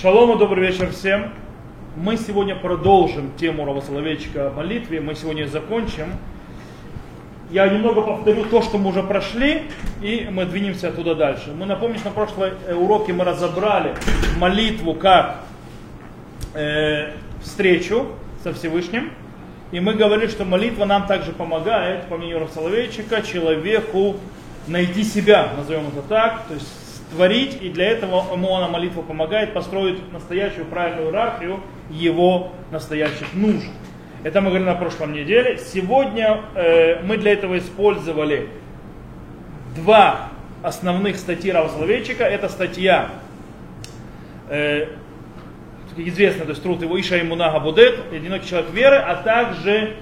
Шалом и добрый вечер всем. Мы сегодня продолжим тему Рава о молитве. Мы сегодня закончим. Я немного повторю то, что мы уже прошли, и мы двинемся оттуда дальше. Мы напомним, на прошлой э, уроке мы разобрали молитву как э, встречу со Всевышним. И мы говорили, что молитва нам также помогает, по мнению Рава человеку найти себя, назовем это так, то есть творить, и для этого ему она молитва помогает построить настоящую правильную иерархию его настоящих нужд. Это мы говорили на прошлом неделе. Сегодня э, мы для этого использовали два основных статьи Рава Соловейчика. Это статья, э, известная, то есть труд его Иша Имунага Будет, одинокий человек веры, а также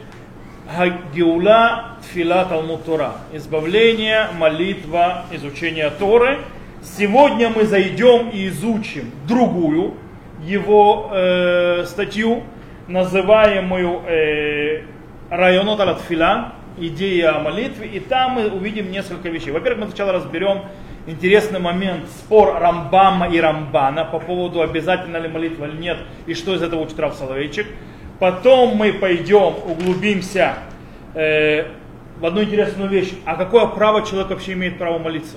Геула Тфила Талмуд Тора, избавление, молитва, изучение Торы – Сегодня мы зайдем и изучим другую его э, статью, называемую э, Районот Алатфила, идея о молитве, и там мы увидим несколько вещей. Во-первых, мы сначала разберем интересный момент, спор Рамбама и Рамбана по поводу, обязательно ли молитва или нет, и что из этого учит Рав Соловейчик. Потом мы пойдем, углубимся э, в одну интересную вещь. А какое право человек вообще имеет право молиться?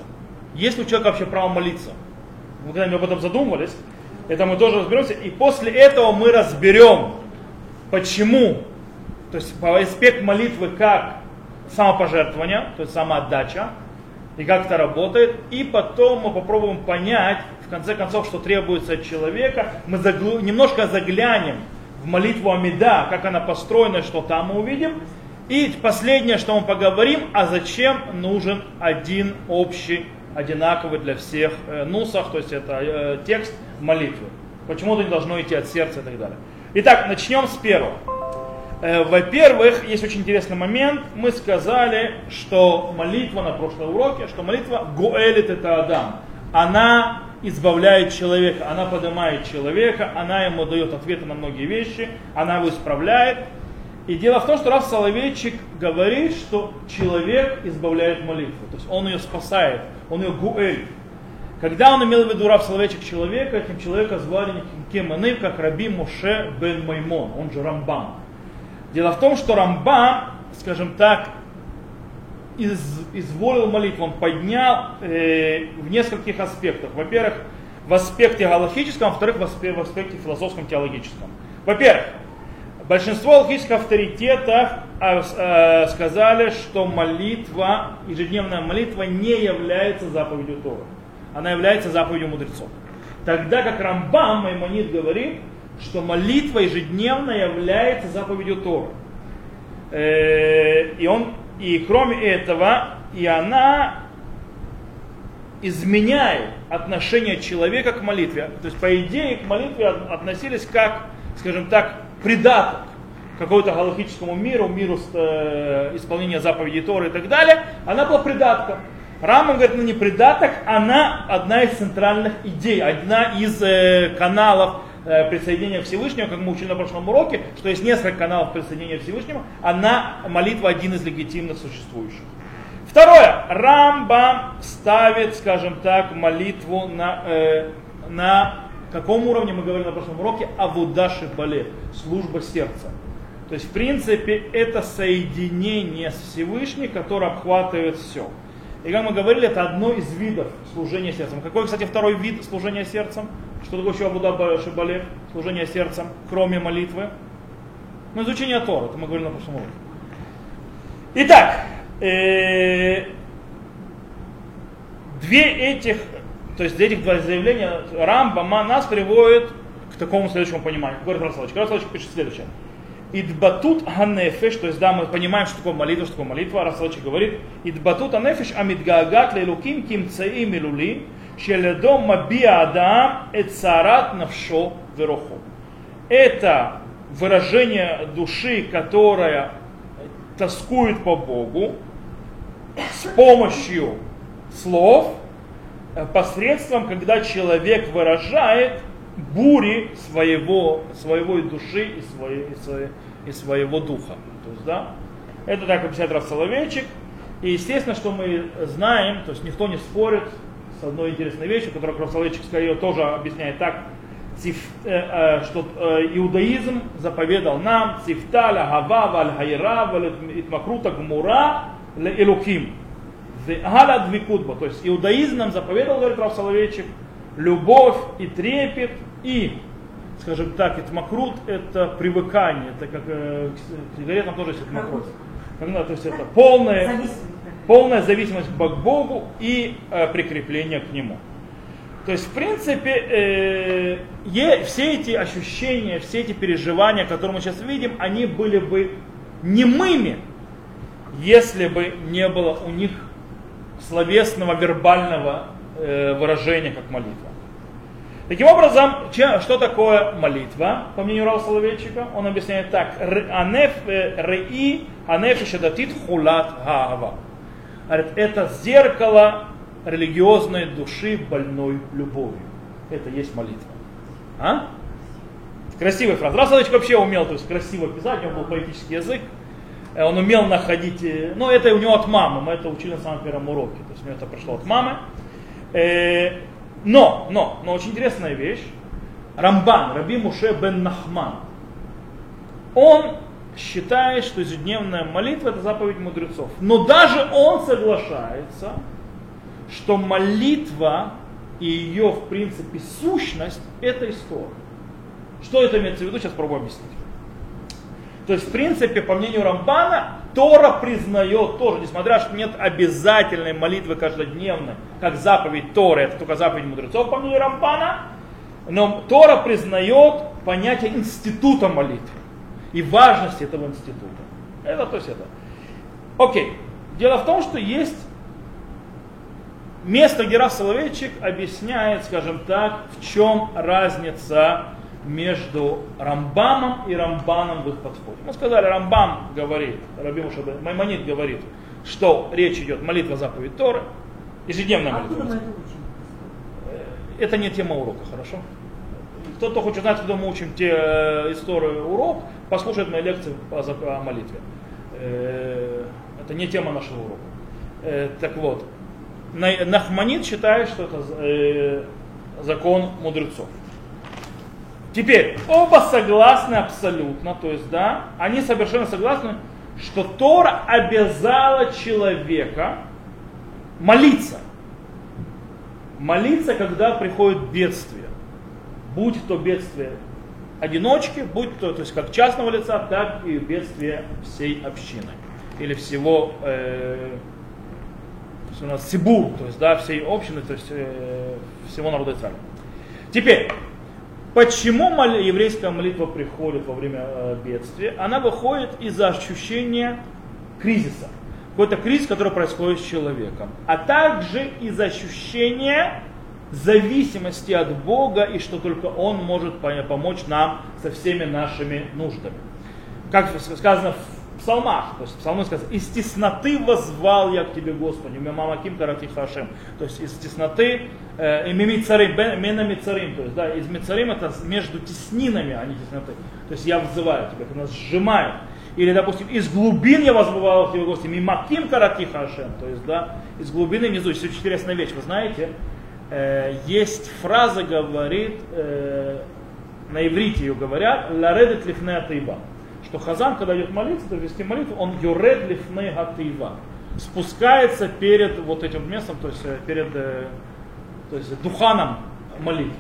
Есть ли у человека вообще право молиться? Вы когда-нибудь об этом задумывались? Это мы тоже разберемся. И после этого мы разберем, почему, то есть аспект молитвы как самопожертвование, то есть самоотдача, и как это работает. И потом мы попробуем понять, в конце концов, что требуется от человека. Мы заглу... немножко заглянем в молитву Амида, как она построена, что там мы увидим. И последнее, что мы поговорим, а зачем нужен один общий одинаковый для всех э, нусах, то есть это э, текст молитвы. Почему-то не должно идти от сердца и так далее. Итак, начнем с первого. Э, во-первых, есть очень интересный момент. Мы сказали, что молитва на прошлом уроке, что молитва Гуэлит это Адам. Она избавляет человека, она поднимает человека, она ему дает ответы на многие вещи, она его исправляет. И дело в том, что Раф Соловейчик говорит, что человек избавляет молитву. То есть он ее спасает, он ее гуэль. Когда он имел в виду Раф Соловейчик человека, этим человека звали никем иным, как Раби Моше бен Маймон, он же Рамбам. Дело в том, что Рамбам, скажем так, из, изволил молитву, он поднял э, в нескольких аспектах. Во-первых, в аспекте галахическом, во-вторых, в аспекте философском, теологическом. Во-первых, Большинство алхимических авторитетов а, а, сказали, что молитва, ежедневная молитва не является заповедью Тора. Она является заповедью мудрецов. Тогда как Рамбам Маймонид говорит, что молитва ежедневная является заповедью Тора. Э, и, он, и кроме этого, и она изменяет отношение человека к молитве. То есть, по идее, к молитве относились как, скажем так, придаток какому-то галактическому миру, миру э, исполнения заповедей Торы и так далее, она была придатком. Раман говорит, ну не придаток, она одна из центральных идей, одна из э, каналов э, присоединения Всевышнего, как мы учили на прошлом уроке, что есть несколько каналов присоединения Всевышнего, она, молитва, один из легитимных существующих. Второе. Рамбам ставит, скажем так, молитву на, э, на каком уровне мы говорили на прошлом уроке? Авудаши бале, служба сердца. То есть, в принципе, это соединение с Всевышним, которое обхватывает все. И как мы говорили, это одно из видов служения сердцем. Какой, кстати, второй вид служения сердцем? Что такое еще Абуда Шибале, служение сердцем, кроме молитвы? Ну, изучение Тора, это мы говорили на прошлом уроке. Итак, э, две этих то есть этих два заявления Рамбама нас приводит к такому следующему пониманию. Говорит Расалович. Расалович пишет следующее. Идбатут ганефеш, то есть да, мы понимаем, что такое молитва, что такое молитва. Расалович говорит, идбатут анефеш амидгаагат лелуким кимцаи милули, шеледом мабия адам эцарат навшо верохо. Это выражение души, которая тоскует по Богу с помощью слов, посредством, когда человек выражает бури своего, своего души и, своей, и, своей, и своего духа. То есть, да, это так объясняет Раф Соловейчик. И естественно, что мы знаем, то есть никто не спорит с одной интересной вещью, которую Раф Соловейчик скорее тоже объясняет так, что иудаизм заповедал нам цифталя гава валь хайра валь гмура ле. Галя двикутба. То есть иудаизм нам заповедал, говорит Рав Соловейчик, любовь и трепет и скажем так, итмакрут это привыкание, это как э, к сигаретам тоже есть итмакрут. Когда, то есть это полная, полная зависимость к Богу и э, прикрепление к Нему. То есть, в принципе, э, е, все эти ощущения, все эти переживания, которые мы сейчас видим, они были бы немыми, если бы не было у них словесного, вербального э, выражения, как молитва. Таким образом, что такое молитва, по мнению Рау Соловейчика? Он объясняет так. Анеф э, реи анеф хулат хаава. Это зеркало религиозной души больной любовью. Это есть молитва. А? Красивая фраза. Рау Соловейчик вообще умел то есть, красиво писать, у него был поэтический язык. Э, он умел находить, э, ну это у него от мамы, мы это учили на самом первом уроке. То есть у него это пришло от мамы. Но, но, но очень интересная вещь. Рамбан, Раби Муше бен Нахман, он считает, что ежедневная молитва это заповедь мудрецов. Но даже он соглашается, что молитва и ее, в принципе, сущность это история. Что это имеется в виду, сейчас пробую объяснить. То есть, в принципе, по мнению Рамбана, Тора признает тоже, несмотря что нет обязательной молитвы каждодневной, как заповедь Торы, это только заповедь мудрецов, по мнению Рамбана, но Тора признает понятие института молитвы и важность этого института. Это то есть это. Окей. Дело в том, что есть место, где Раф Соловейчик объясняет, скажем так, в чем разница между Рамбамом и Рамбаном в их подходе. Мы сказали, Рамбам говорит, Раби Мушабе, Маймонит говорит, что речь идет молитва заповедь Торы, ежедневная молитва. Откуда это, это не тема урока, хорошо? Кто-то хочет знать, когда мы учим те э, историю урок, послушает мои лекции по, молитве. Э, это не тема нашего урока. Э, так вот, Нахманит считает, что это закон мудрецов. Теперь, оба согласны абсолютно, то есть, да, они совершенно согласны, что Тора обязала человека молиться. Молиться, когда приходит бедствие. Будь то бедствие одиночки, будь то, то есть как частного лица, так и бедствие всей общины. Или всего, э, у нас Сибур, то есть да, всей общины, то есть э, всего народа Израиля. Теперь, Почему еврейская молитва приходит во время э, бедствия? Она выходит из-за ощущения кризиса. Какой-то кризис, который происходит с человеком. А также из ощущения зависимости от Бога и что только Он может помочь нам со всеми нашими нуждами. Как сказано в псалмах, то есть псалмы сказано, из тесноты возвал я к тебе, Господи, мама Ким Карати Хашем. То есть из тесноты, э, мимицарим, мена мицарим, то есть да, из мицарим это между теснинами, а не тесноты. То есть я взываю тебя, когда нас сжимает. Или, допустим, из глубин я возвал к тебе, Господи, мимаким карати хашем. То есть, да, из глубины внизу. Очень интересная вещь, вы знаете, э, есть фраза, говорит, э, на иврите ее говорят, ларедет лифнея тайба что Хазан, когда идет молиться, то вести молитву, он юред лифней гатыва, спускается перед вот этим местом, то есть э, перед э, то есть, духаном молитвы.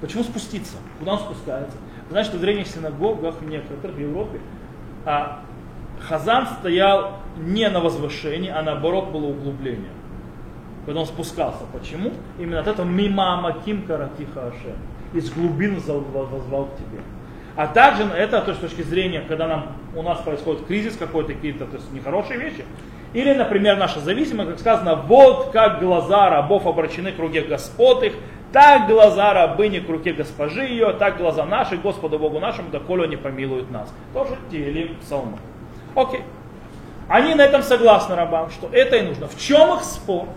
Почему спуститься? Куда он спускается? Значит, в древних синагогах некоторых в Европе а Хазан стоял не на возвышении, а наоборот было углубление. Когда он спускался. Почему? Именно от этого мимо Маким Каратиха Ашем. Из глубин возвал к тебе. А также это то, с точки зрения, когда нам, у нас происходит кризис какой-то, какие-то то есть нехорошие вещи. Или, например, наша зависимость, как сказано, вот как глаза рабов обращены к руке господ их, так глаза рабыни к руке госпожи ее, так глаза наши Господу Богу нашему, доколе они помилуют нас. Тоже Телим Псалма. Окей. Они на этом согласны рабам, что это и нужно. В чем их спор?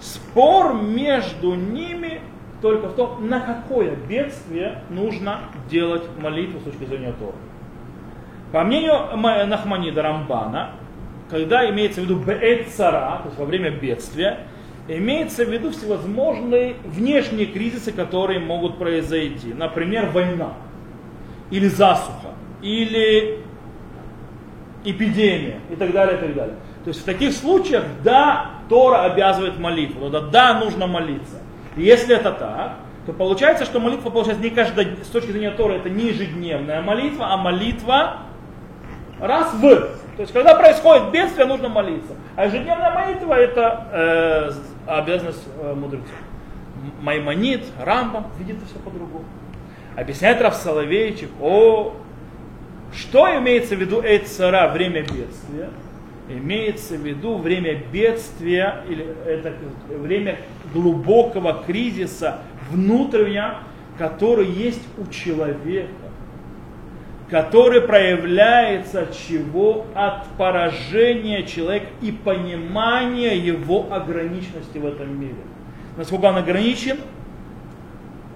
Спор между ними только в том, на какое бедствие нужно делать молитву с точки зрения Торы. По мнению Нахманида Рамбана, когда имеется в виду беэт цара, то есть во время бедствия, Имеется в виду всевозможные внешние кризисы, которые могут произойти. Например, война, или засуха, или эпидемия и так далее, и так далее. То есть в таких случаях, да, Тора обязывает молитву, да, да, нужно молиться. Если это так, то получается, что молитва получается не каждый, с точки зрения Тора, это не ежедневная молитва, а молитва раз в. То есть, когда происходит бедствие, нужно молиться. А ежедневная молитва это э, обязанность э, мудрецов. Маймонит, Рамбам видит это все по-другому. Объясняет Раф Соловейчик, о, что имеется в виду Эйцара, время бедствия? Имеется в виду время бедствия, или это время глубокого кризиса внутреннего, который есть у человека, который проявляется чего? От поражения человека и понимания его ограниченности в этом мире. Насколько он ограничен,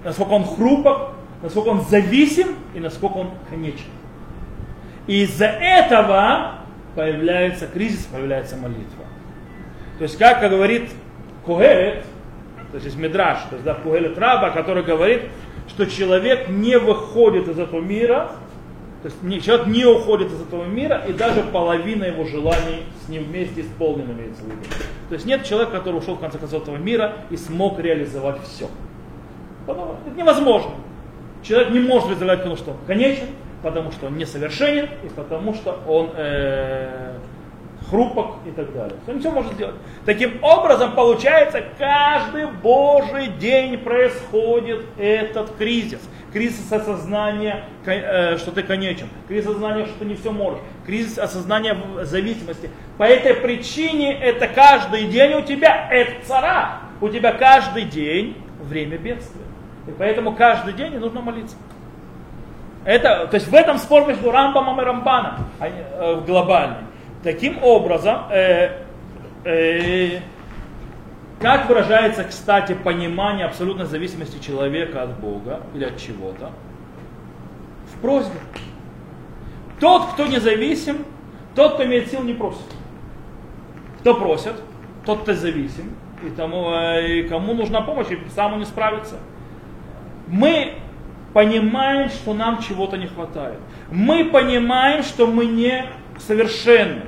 насколько он хрупок, насколько он зависим и насколько он конечен. И из-за этого появляется кризис, появляется молитва. То есть, как говорит Кугелет, то есть Медраж, то есть да, Кугелет Раба, который говорит, что человек не выходит из этого мира, то есть человек не уходит из этого мира, и даже половина его желаний с ним вместе исполнена, имеется в виду. То есть нет человека, который ушел в конце концов этого мира и смог реализовать все. Это невозможно. Человек не может реализовать, потому что он конечен, потому что он несовершенен и потому что он э, хрупок и так далее. Он все может сделать. Таким образом, получается, каждый Божий день происходит этот кризис. Кризис осознания, э, что ты конечен. Кризис осознания, что ты не все можешь. Кризис осознания зависимости. По этой причине это каждый день у тебя это цара. У тебя каждый день время бедствия. И поэтому каждый день нужно молиться. Это, то есть в этом спор между Рамбамом и Рамбаном э, глобальный. Таким образом, э, э, как выражается, кстати, понимание абсолютной зависимости человека от Бога или от чего-то? В просьбе. Тот, кто независим, тот, кто имеет сил, не просит. Кто просит, тот, кто зависим, и, тому, э, и кому нужна помощь, и сам не справится. Мы понимаем, что нам чего-то не хватает. Мы понимаем, что мы не совершенны.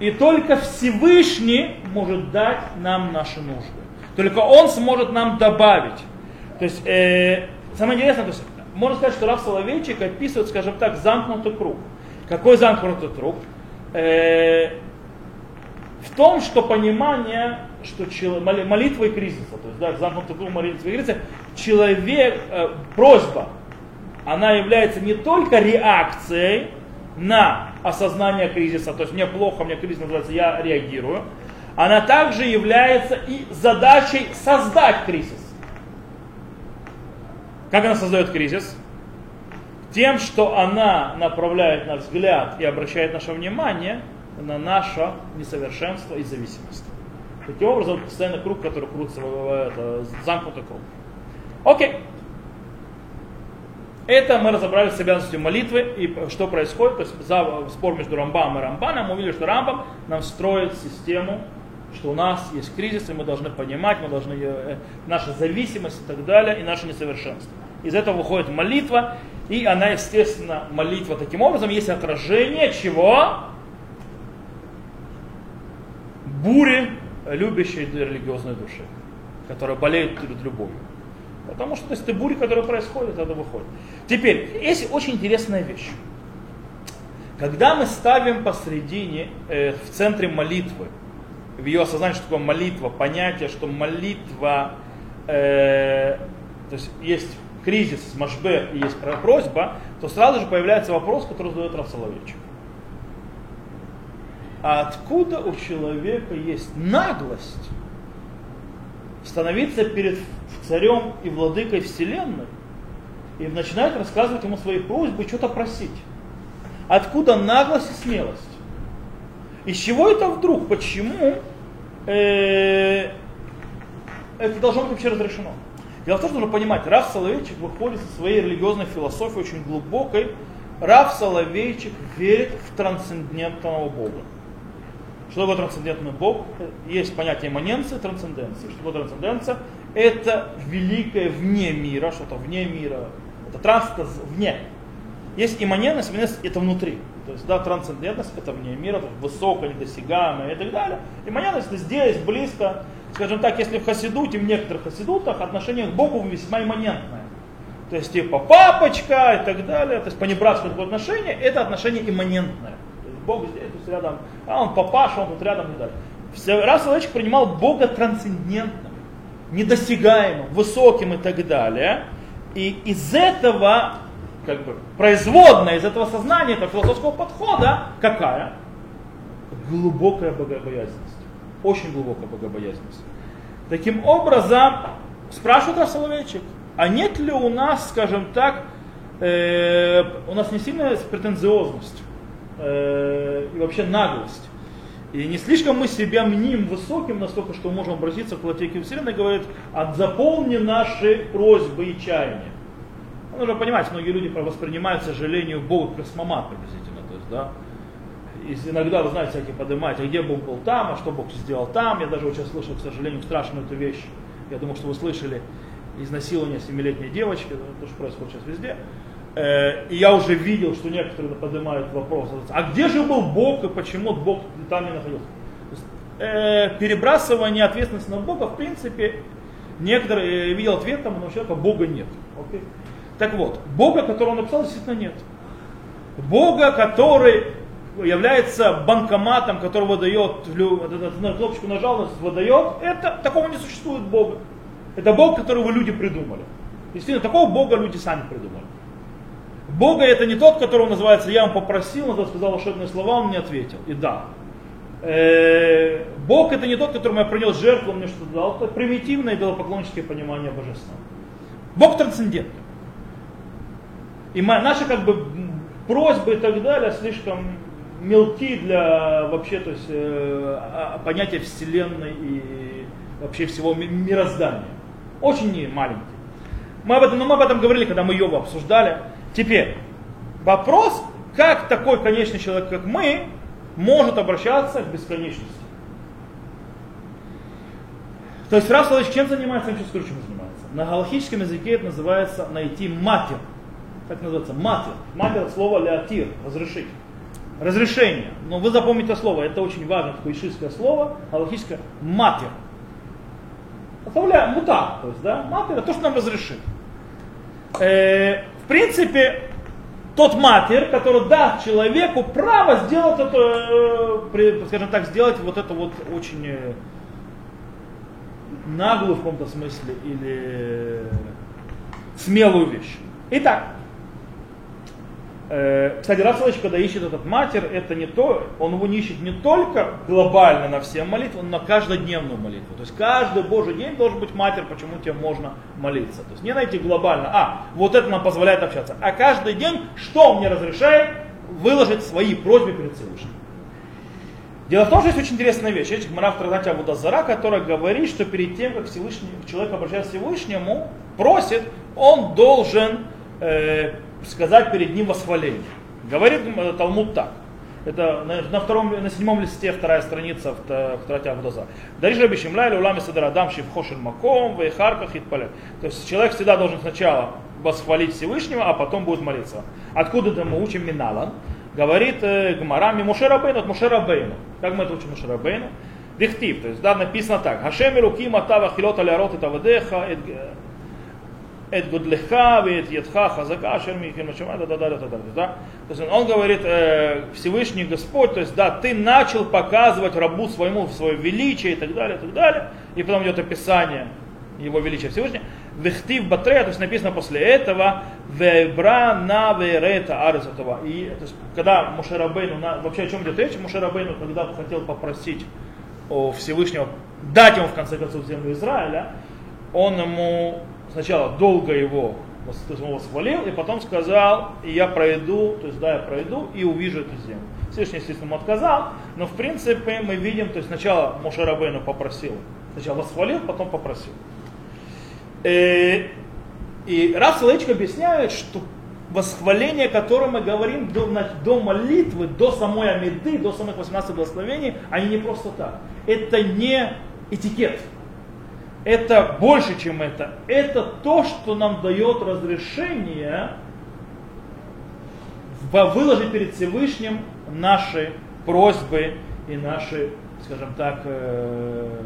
И только Всевышний может дать нам наши нужды. Только Он сможет нам добавить. То есть, э, самое интересное, то есть, можно сказать, что Раф Соловейчик описывает, скажем так, замкнутый круг. Какой замкнутый круг? Э, в том, что понимание что молитва и кризиса, то есть да, замкнутый круг молитвы и кризиса, человек, э, просьба, она является не только реакцией на осознание кризиса, то есть мне плохо, мне кризис называется, я реагирую, она также является и задачей создать кризис. Как она создает кризис? Тем, что она направляет наш взгляд и обращает наше внимание на наше несовершенство и зависимость. Таким образом, постоянно круг, который крутится, это замкнутый круг. Окей. Это мы разобрали с обязанностью молитвы и что происходит. То есть за спор между Рамбам и Рамбаном мы увидели, что Рамбам нам строит систему, что у нас есть кризис, и мы должны понимать, мы должны э, наша зависимость и так далее, и наше несовершенство. Из этого выходит молитва, и она, естественно, молитва таким образом есть отражение чего? Бури любящей религиозной души, которая болеет любовью. Потому что то есть, это бури, которые происходят, это выходит. Теперь, есть очень интересная вещь. Когда мы ставим посредине, э, в центре молитвы, в ее осознании, что такое молитва, понятие, что молитва, э, то есть есть кризис, машбе и есть просьба, то сразу же появляется вопрос, который задает Раф а откуда у человека есть наглость становиться перед царем и владыкой вселенной и начинает рассказывать ему свои просьбы что-то просить. Откуда наглость и смелость? Из чего это вдруг? Почему э, это должно быть вообще разрешено? Дело в том, что нужно понимать, Раф Соловейчик выходит со своей религиозной философией очень глубокой. Раф Соловейчик верит в трансцендентного Бога Что такое трансцендентный Бог? Есть понятие имманенции, трансценденции. Что такое трансценденция? Это великое вне мира, что-то вне мира. Это транс, это вне. Есть имманентность, имманентность это внутри. То есть, да, трансцендентность это вне мира, то есть высокое, недосягаемое и так далее. Имманентность это здесь, близко. Скажем так, если в хасидуте, в некоторых хасидутах отношение к Богу весьма имманентное. То есть, типа папочка и так далее. То есть, понебратское такое отношение, это отношение имманентное. Бог здесь, тут рядом, а он папаша, он тут рядом и так далее. Раз человек принимал Бога трансцендентным, недосягаемым, высоким и так далее, и из этого, как бы, производная из этого сознания, этого философского подхода, какая? Глубокая богобоязненность. Очень глубокая богобоязненность. Таким образом, спрашивает Рав Соловейчик, а нет ли у нас, скажем так, э, у нас не сильная претенциозность? Э, и вообще наглость. И не слишком мы себя мним высоким настолько, что можем обратиться к владыке Вселенной говорит, а заполни наши просьбы и чаяния. Ну, нужно понимать, многие люди воспринимают, к сожалению, Бога как космомат приблизительно. То есть, да, и иногда, вы знаете, всякие поднимаете, а где Бог был там, а что Бог сделал там. Я даже вот сейчас слышал, к сожалению, страшную эту вещь. Я думаю, что вы слышали изнасилование семилетней девочки, это тоже происходит сейчас везде. Э, и я уже видел, что некоторые поднимают вопрос, а где же был Бог и почему Бог там не находился? Есть, э, перебрасывание ответственности на Бога, в принципе, некоторые э, видел ответ там, но у человека Бога нет. Okay? Так вот, Бога, которого он написал, действительно нет. Бога, который является банкоматом, который выдает, на кнопочку нажал, выдает, это такого не существует Бога. Это Бог, которого люди придумали. Действительно, такого Бога люди сами придумали. Бога это не тот, которого называется «я вам попросил, он сказал волшебные слова, он мне ответил». И да. Э, Бог это не тот, которому я принес жертву, он мне что-то дал. Это примитивное идолопоклонническое понимание божества. Бог трансцендентный. И наши как бы просьбы и так далее слишком мелки для вообще то есть, э, понятия Вселенной и вообще всего мироздания. Очень маленькие. Мы об этом, но мы об этом говорили, когда мы йогу обсуждали. Теперь, вопрос, как такой конечный человек, как мы, может обращаться к бесконечности. То есть Рав Солович чем занимается, он сейчас чем занимается. На галахическом языке это называется найти матер. Как называется? Матер. Матер от слова леатир, разрешить. Разрешение. Но вы запомните слово, это очень важно, такое ишистское слово, галахическое матер. Оставляем мута, то есть, да, матер, это то, что нам разрешит. Э, в принципе, тот матер, который даст человеку право сделать это, э, скажем так, сделать вот это вот очень э, наглую в каком-то смысле или смелую вещь. Итак, Э, кстати, Рафсалович, когда ищет этот матер, это не то, он его не ищет не только глобально на все молитвы, но на каждодневную молитву. То есть каждый Божий день должен быть матер, почему тебе можно молиться. То есть не найти глобально, а, вот это нам позволяет общаться. А каждый день, что он мне разрешает, выложить свои просьбы перед Всевышним. Дело в том, что есть очень интересная вещь. Есть Гмара в Традате Абудазара, которая говорит, что перед тем, как Всевышний, человек обращается к Всевышнему, просит, он должен э, сказать перед ним восхваление. Говорит Талмуд так. Это на, втором, на седьмом листе вторая страница в, Авдоза. Дариш Раби Шимля улами Садарадам Шивхошель Маком, Вейхарках Хитпале. То есть человек всегда должен сначала восхвалить Всевышнего, а потом будет молиться. Откуда это мы учим Миналан? Говорит э, Гмарами Мушерабейну от Мушерабейну. Как мы это учим Мушерабейну? Дихтив, то есть да, написано так. Хашеми руки матава хилота лярот это вадеха, эт гудлеха, вет едха, хазака, шерми, химачума, да, да, да, да, да, да. То есть он говорит, э, Всевышний Господь, то есть, да, ты начал показывать рабу своему свое величие и так далее, и так далее. И потом идет описание его величия Всевышнего. Вехтив батрея, то есть написано после этого, вебра на верета арзатова. И то есть, когда Мушарабейну, вообще о чем идет речь, Мушарабейну, когда хотел попросить о Всевышнего дать ему в конце концов землю Израиля, он ему сначала долго его восхвалил, и потом сказал, и я пройду, то есть да, я пройду и увижу эту землю. Всевышний, естественно, отказал, но в принципе мы видим, то есть сначала Мушарабейну попросил, сначала восхвалил, потом попросил. И, э, и Раф Салейчик объясняет, что восхваление, которое мы говорим до, до молитвы, до самой Амиды, до самых 18 благословений, они не просто так. Это не этикет. Это больше, чем это. Это то, что нам дает разрешение выложить перед Всевышним наши просьбы и наши, скажем так, э,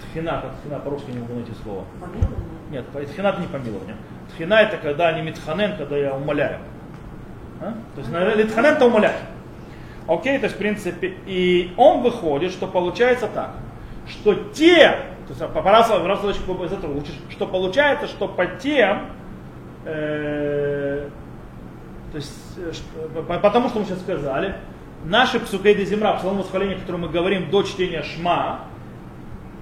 тхина, тхина по-русски не могу найти слово. Помилование? Нет, тхина это не помилование. Тхина это когда они митханен, когда я умоляю. А? То есть литханен это умолять. Окей, то есть в принципе, и он выходит, что получается так, что те, то есть по по из этого учишь, что получается, что по тем, э, то есть, э, что, потому что мы сейчас сказали, наши псукейды земра, псалом восхваления, который мы говорим до чтения шма,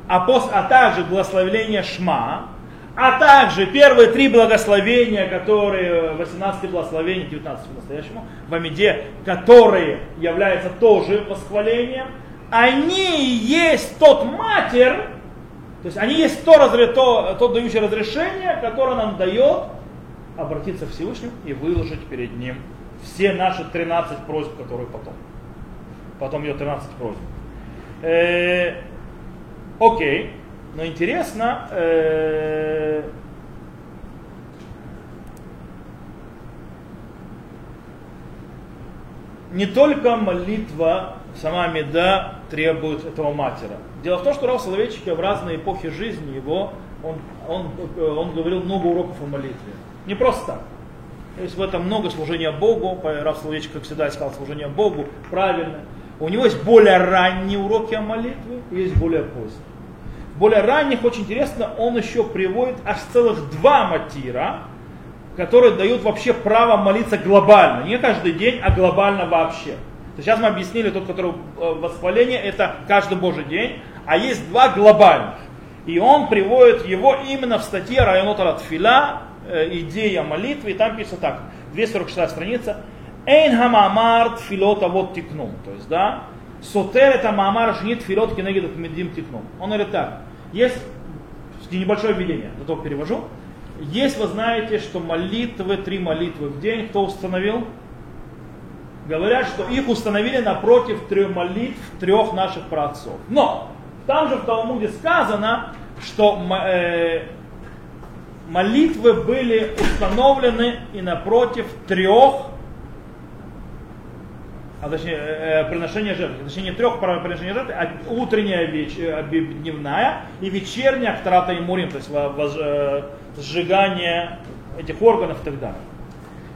а, пос, а также благословение шма, а также первые три благословения, которые, 18 благословений, 19 по-настоящему, в Амиде, которые являются тоже восхвалением, они есть тот матер, то есть они есть то, то, то дающее разрешение, которое нам дает обратиться к Всевышнему и выложить перед Ним все наши 13 просьб, которые потом. Потом ее 13 просьб. Э, окей, но интересно, э, не только молитва, сама меда требует этого матера. Дело в том, что Рав Соловейчика в разные эпохи жизни его, он, он, он говорил много уроков о молитве. Не просто так. Есть в этом много служения Богу. Рав Соловейчик, как всегда, искал служение Богу правильно. У него есть более ранние уроки о молитве и есть более поздние. В более ранних, очень интересно, он еще приводит аж целых два матира, которые дают вообще право молиться глобально. Не каждый день, а глобально вообще. Сейчас мы объяснили тот, который э, восхваление, это каждый божий день, а есть два глобальных. И он приводит его именно в статье Районот Ратфила, Э, идея молитвы, и там пишется так, 246 страница, Эйн хамамар тфилот вот тикнум. То есть, да, сотер это мамар шнит тфилот кенегид медим тикнум. Он говорит так, есть небольшое введение, зато перевожу. Есть, вы знаете, что молитвы, три молитвы в день, кто установил? Говорят, что их установили напротив трех молитв трех наших праотцов. Но там же в Талмуде сказано, что э, молитвы были установлены и напротив трех, а точнее, э, э приношения жертвы, точнее не трех приношения жертвы, а утренняя, веч, э, дневная и вечерняя актрата и мурим, то есть сжигание этих органов и так далее.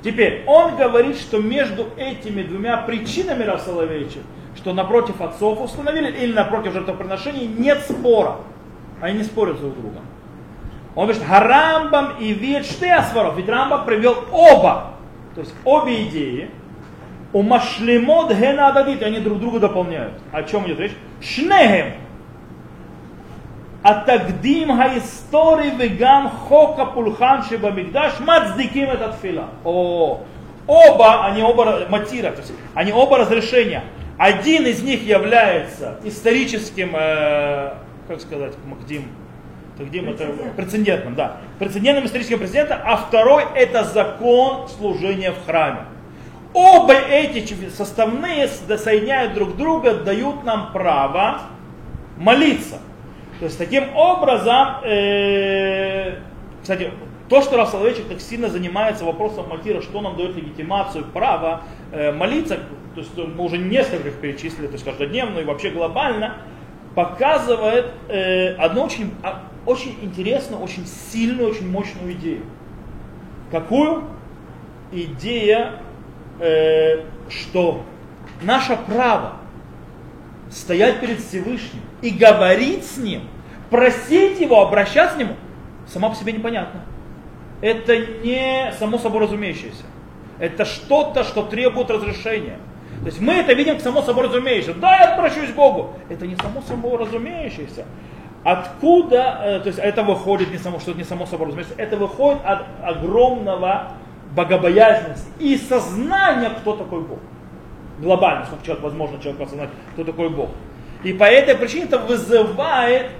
Теперь, он говорит, что между этими двумя причинами Рав что напротив отцов установили или напротив жертвоприношений, нет спора. Они не спорят друг с другом. Он говорит, Харамбам и Виет Штеасваров. Ведь Рамбам привел оба, то есть обе идеи. У Гена Ададит, они друг друга дополняют. О чем идет речь? Шнехем. התקדים ההיסטורי וגם חוק הפולחן שבמקדש מצדיקים את התפילה. О, оба, они оба матира, то есть они оба разрешения. Один из них является историческим, э, как сказать, Макдим, где мы это прецедентным, да, прецедентным историческим прецедентом, а второй это закон служения в храме. Оба эти составные соединяют друг друга, дают нам право молиться. То есть таким образом, э, кстати, то, что Раф Соловейчик так сильно занимается вопросом Мальтира, что нам дает легитимацию, право э, молиться, то есть мы уже несколько их перечислили, то есть каждодневно и вообще глобально, показывает э, одну очень, а, очень интересную, очень сильную, очень мощную идею. Какую? Идея, э, что наше право стоять перед Всевышним и говорить с Ним, просить Его, обращаться к Нему, само по себе непонятно. Это не само собой разумеющееся. Это что-то, что требует разрешения. То есть мы это видим само собой разумеющееся. Да, я обращусь к Богу. Это не само собой разумеющееся. Откуда, э, то есть это выходит не само, что не само собой разумеется, это выходит от огромного богобоязненности и сознания, кто такой Бог. Глобально, сколько человек, возможно, человек осознать, кто такой Бог. И по этой причине это вызывает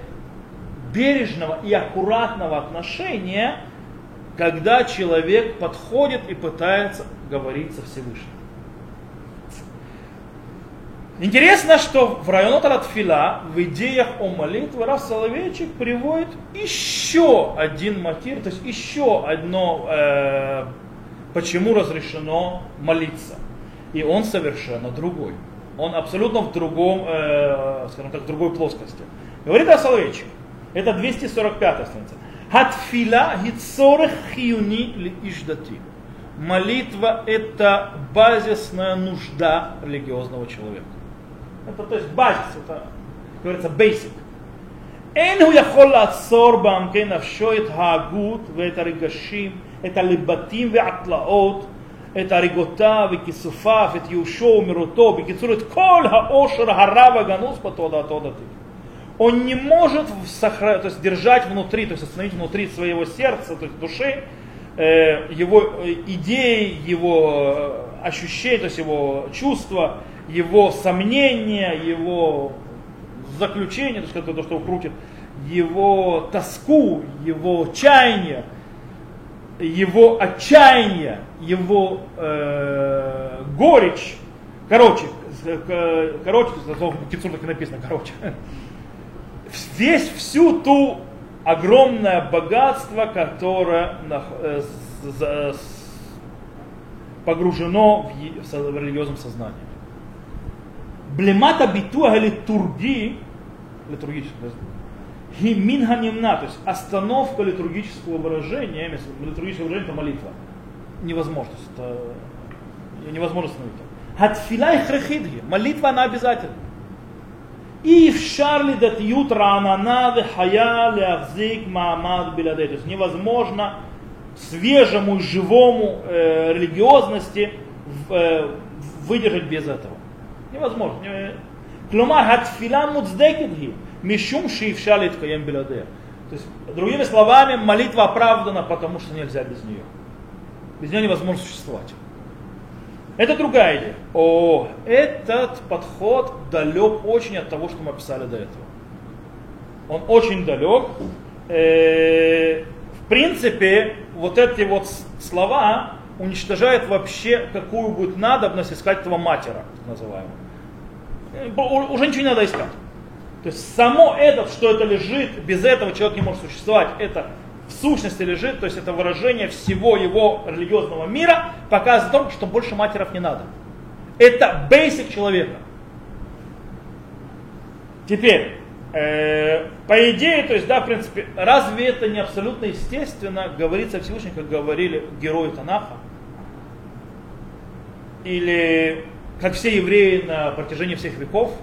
бережного и аккуратного отношения когда человек подходит и пытается говорить со Всевышним. Интересно, что в районот Ратфила, в идеях о молитве, Раф Соловейчик приводит еще один мотив, то есть еще одно, э, почему разрешено молиться. И он совершенно другой. Он абсолютно в другом, э, скажем так, в другой плоскости. Говорит Раф Соловейчик, это 245 страница. Хатфила хицорах хиюни ли иждати. Молитва это базисная нужда религиозного человека. Это то есть базис, это говорится basic. אין הוא יכול לעצור בעמקי נפשו את ההגות ואת הרגשים, את הלבטים והתלאות, את הריגותיו וכיסופיו, את ייאושו ומרותו, בקיצור את כל העושר הרב הגנוז בתודעתו דתית. Он не может сохранять, то есть держать внутри, то есть остановить внутри своего сердца, то есть души, э, его идеи, его ощущения, то есть его чувства, его сомнения, его заключение, то есть то, что крутит, его тоску, его чаяние, его отчаяние, его э, горечь, короче, короче, в Кицур так и написано, короче, весь всю ту огромное богатство, которое погружено в религиозном сознании. Блемата битуа литургии, литургического, мин ханимна, то есть остановка литургического выражения, литургического выражения это молитва. Невозможно, это невозможно остановить. Хатфила и молитва она обязательна. И в Шарли датьют ранана хая леахзик маамад биладей. То есть невозможно свежему, живому э, религиозности э, выдержать без этого. невозможно. כלומר, התפילה מוצדקת היא, משום שאי אפשר להתקיים בלעדיה. То есть, другими словами, молитва оправдана, потому что нельзя без нее. Без нее невозможно существовать. Это другая идея. О, этот подход далек очень от того, что мы описали до этого. Он очень далек. Э, в принципе, вот эти вот слова уничтожают вообще какую будет надобность искать этого матера, называемого. Э, уже ничего не надо искать. То есть само это, что это лежит, без этого человек не может существовать, это в сущности лежит, то есть это выражение всего его религиозного мира, показывает о том, что больше матеров не надо. Это basic человека. Теперь, э, по идее, то есть, да, в принципе, разве это не абсолютно естественно говорится Всевышнем, как говорили герои Танаха? Или как все евреи на протяжении всех веков.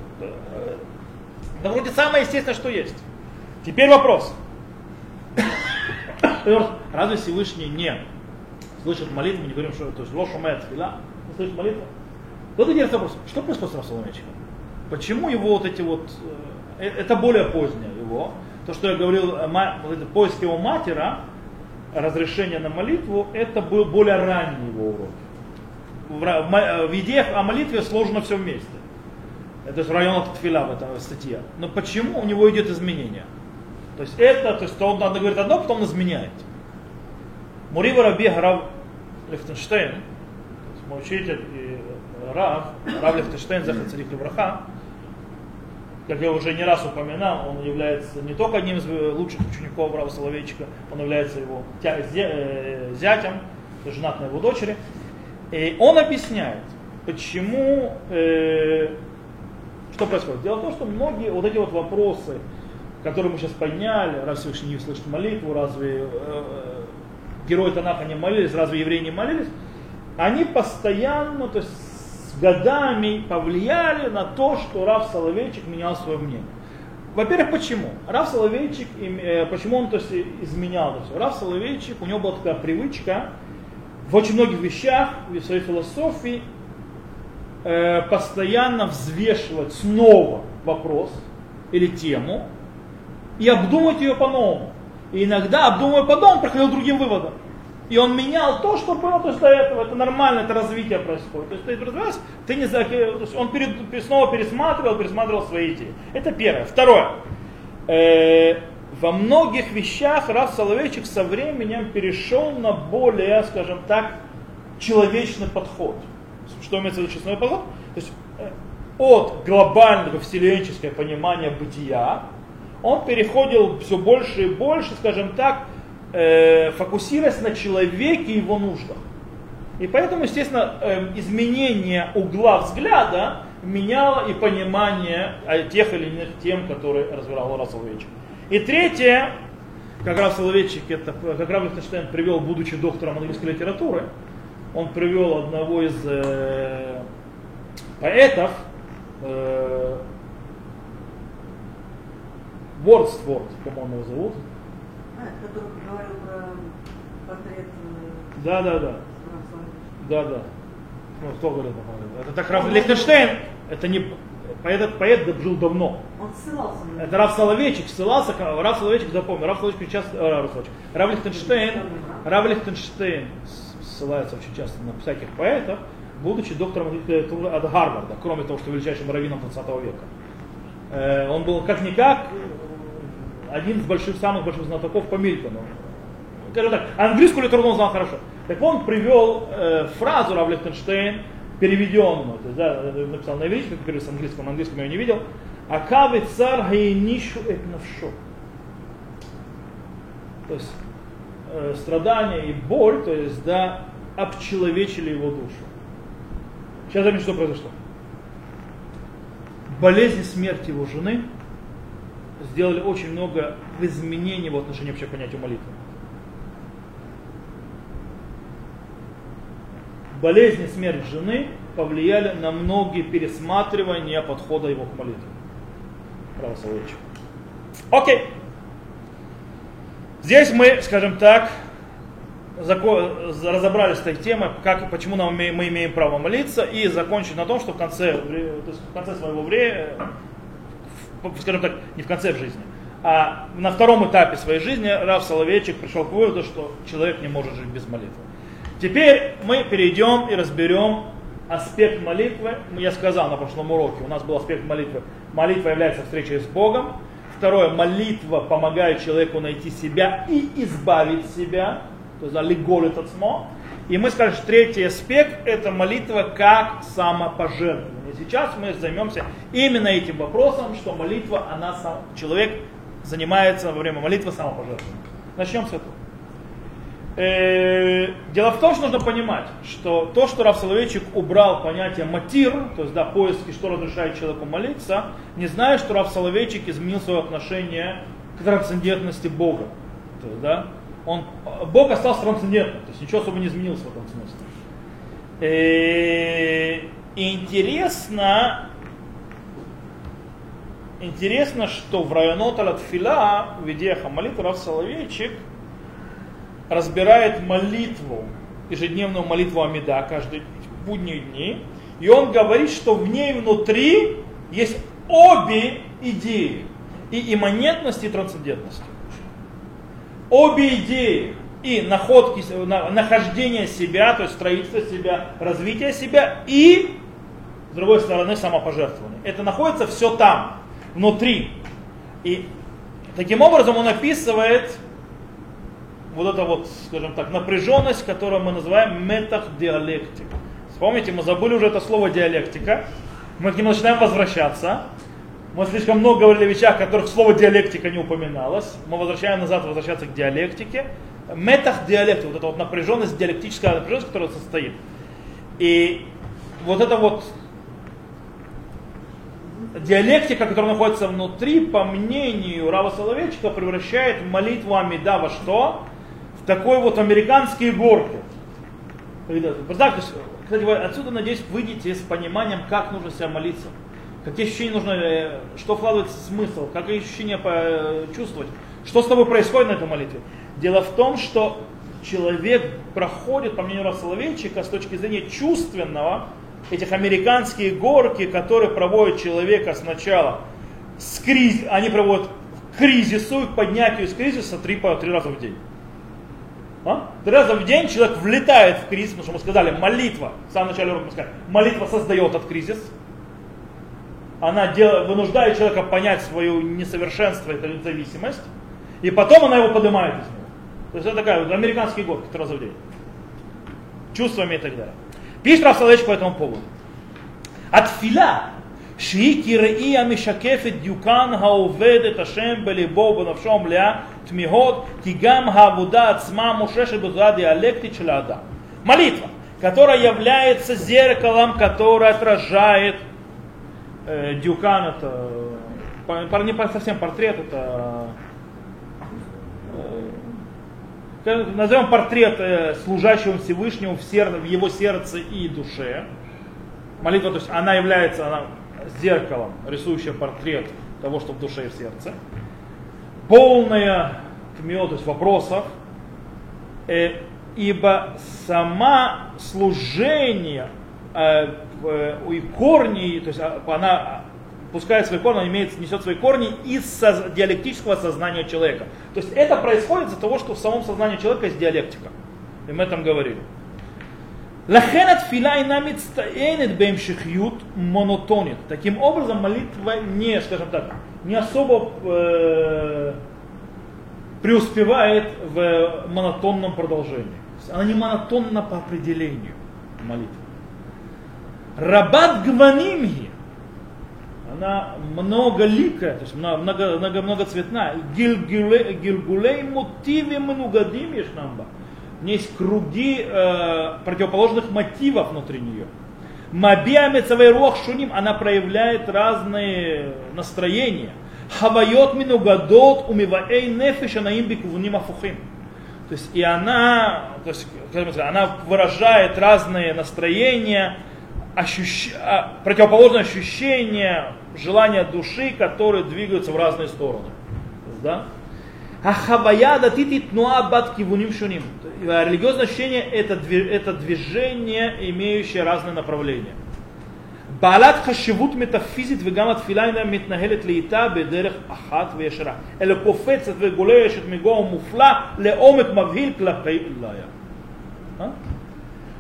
Да вроде самое естественное, что есть. Теперь вопрос. Разве Всевышний не слышит молитву, не говорим, что то есть ложь умеет фила, не слышит молитву? Вот интересный вопрос, что происходит с Рафсоломечиком? Почему его вот эти вот, э, это более позднее его, то, что я говорил, э, поиск его матера, разрешение на молитву, это был более ранний его урок в, идеях о молитве сложено все вместе. Это же район от Тфила в этой статье. Но почему у него идет изменение? То есть это, то есть он надо говорить одно, потом изменяет. Мурива Раби Рав Лехтенштейн, мой учитель и Рав, Рав Лехтенштейн, Захар Царих Левраха, как я уже не раз упоминал, он является не только одним из лучших учеников Рава Соловейчика, он является его э, зятем, женат на его дочери. И он объясняет, почему, э, что происходит. Дело в том, что многие вот эти вот вопросы, которые мы сейчас подняли, раз Всевышний не услышит молитву, разве э, герои Танаха не молились, разве евреи не молились, они постоянно, то есть с годами повлияли на то, что Рав Соловейчик менял свое мнение. Во-первых, почему? Рав Соловейчик, э, почему он то есть, изменял это все? Рав Соловейчик, у него была такая привычка, в очень многих вещах, в своей философии, э, постоянно взвешивать снова вопрос или тему и обдумать ее по-новому. И иногда, обдумывая по-новому, приходил к другим выводам. И он менял то, что было то есть до этого. Это нормально, это развитие происходит. То есть ты развиваешься, ты не то есть он перед, снова пересматривал, пересматривал свои идеи. Это первое. Второе. Э, во многих вещах Рав Соловейчик со временем перешел на более, скажем так, человечный подход. Что имеется в виду честной подход? То есть э, от глобального вселенческого понимания бытия он переходил все больше и больше, скажем так, э, фокусируясь на человеке и его нуждах. И поэтому, естественно, э, изменение угла взгляда меняло и понимание тех или иных тем, которые разбирал Рав Соловейчик. И третье, как раз Соловейчик, это, как Рав Лихтенштейн привел, будучи доктором английской литературы, он привел одного из э, поэтов, э, Вордсворд, по-моему, его зовут. А, который говорил про портрет. Э, да, да, да. Да, да. Ну, кто говорил про Это так Раф Лихтенштейн, это не этот поэт жил давно. Он ссылался на Это Раф Соловейчик ссылался, Раф Соловейчик запомнил, Раф Соловейчик часто, э, Раф Соловейчик, Раф Лихтенштейн, Раф Лихтенштейн ссылается очень часто на всяких поэтов, будучи доктором литературы от Гарварда, кроме того, что величайшим раввином 20 века. Э, он был как-никак один из больших, самых больших знатоков по Мильтону. Скажем так, английскую литературу он знал хорошо. Так он привел э, фразу Рав Лихтенштейн, переведенную, то есть, да, написал на иврите, как английского, на английском я ее не видел. Акавы цар гейнишу экнавшо. То есть э, страдания и боль, то есть, да, обчеловечили его душу. Сейчас заметьте, что произошло. Болезнь и смерть его жены сделали очень много изменений в отношении вообще понятия молитвы. болезнь и смерть жены повлияли на многие пересматривания подхода его к молитве. Православичек. Окей. Здесь мы, скажем так, разобрались с этой темой, как, почему нам, мы имеем право молиться, и закончить на том, что в конце, в конце своего времени, скажем так, не в конце жизни, а на втором этапе своей жизни Рав Соловейчик пришел к выводу, что человек не может жить без молитвы. Теперь мы перейдем и разберем аспект молитвы. Я сказал на прошлом уроке, у нас был аспект молитвы. Молитва является встречей с Богом. Второе, молитва помогает человеку найти себя и избавить себя. То есть лиголь этот. И мы скажем, что третий аспект это молитва как самопожертвование. Сейчас мы займемся именно этим вопросом, что молитва, она сам, человек занимается во время молитвы самопожертвованием. Начнем с этого. Э, дело в том, что нужно понимать, что то, что Раф Соловейчик убрал понятие матир, то есть да, поиски, что разрешает человеку молиться, не зная, что Раф Соловейчик изменил свое отношение к трансцендентности Бога. То есть, да, он, Бог остался трансцендентным, то есть ничего особо не изменилось в этом смысле. Э, и интересно, интересно, что в районе Талатфила, в идеях молитвы Раф Соловейчик – разбирает молитву, ежедневную молитву Амида каждый будние дни, и он говорит, что в ней внутри есть обе идеи, и имманентность, и трансцендентность. Обе идеи, и находки, нахождение себя, то есть строительство себя, развитие себя, и, с другой стороны, самопожертвование. Это находится все там, внутри. И таким образом он описывает вот эта вот, скажем так, напряженность, которую мы называем метахдиалектик. Вспомните, мы забыли уже это слово диалектика, мы к нему начинаем возвращаться. Мы слишком много говорили о вещах, которых слово диалектика не упоминалось. Мы возвращаем назад, возвращаться к диалектике. Метахдиалектика, вот эта вот напряженность, диалектическая напряженность, которая состоит. И вот это вот диалектика, которая находится внутри, по мнению Рава Соловейчика, превращает молитву Амида во что? такой вот американские горки. Представьте, кстати, вы отсюда, надеюсь, выйдете с пониманием, как нужно себя молиться. Какие ощущения нужно, э, что вкладывается смысл, какие ощущения чувствовать, что с тобой происходит на этой молитве. Дело в том, что человек проходит, по мнению Соловейчика, с точки зрения чувственного, этих американские горки, которые проводят человека сначала с криз... они проводят к кризису, к поднятию из кризиса три, три раза в день. А? Три раза в день человек влетает в кризис, потому что мы сказали, молитва, в самом начале урока мы сказали, молитва создает этот кризис. Она дел, вынуждает человека понять свое несовершенство, это зависимость. И потом она его поднимает из него. То есть это такая вот американский горки, раза в день. Чувствами и так далее. Пишет Рафсалович по этому поводу. התפילה שהיא כראי המשקף את דיוקן העובד את השם בליבו ובנפשו המלאה תמיהות כי גם העבודה עצמה מושרשת בצורה דיאלקטית של האדם. Молитва, которая является зеркалом, которое отражает э, Дюкан, это э, не совсем портрет, это э, назовем портрет э, служащего Всевышнему в, сер, в его сердце и душе. Молитва, то есть она является она, зеркалом, рисующим портрет того, что в душе и в сердце. Полная тмё, то есть вопросов, э, ибо сама служение э, э, и корни, то есть а, она пускает свои корни, он имеет, несет свои корни из соз- диалектического сознания человека. То есть это происходит из-за того, что в самом сознании человека есть диалектика. И мы этом говорили. Лахен отфила и намицтаенет бемшихют монотонит. Таким образом, молитва не, скажем так, не особо э, преуспевает в монотонном продолжении. Она не монотонна по определению молитва. Рабат гванимхи она многоликая, то есть много, много, многоцветная. Гильгулей мотиве манугадим ешнамба. Есть круги э, противоположных мотивов внутри нее. Мабиа мецавей шуним, она проявляет разные настроения. Хавайот минугадот умиваэй нефеша наим бикувним афухим. То есть и она, то есть, она выражает разные настроения, ощущ... А, противоположные ощущения, желания души, которые двигаются в разные стороны. Да? А хавая датит нуа бат кивуним шуним. Религиозное ощущение это, это движение, имеющее разные направления. בעלת חשיבות מטאפיזית וגם התפילה אינה מתנהלת לאיתה בדרך אחת וישרה, אלא קופצת וגולשת מגוהו מופלא לעומק מבהיל כלפי אליה.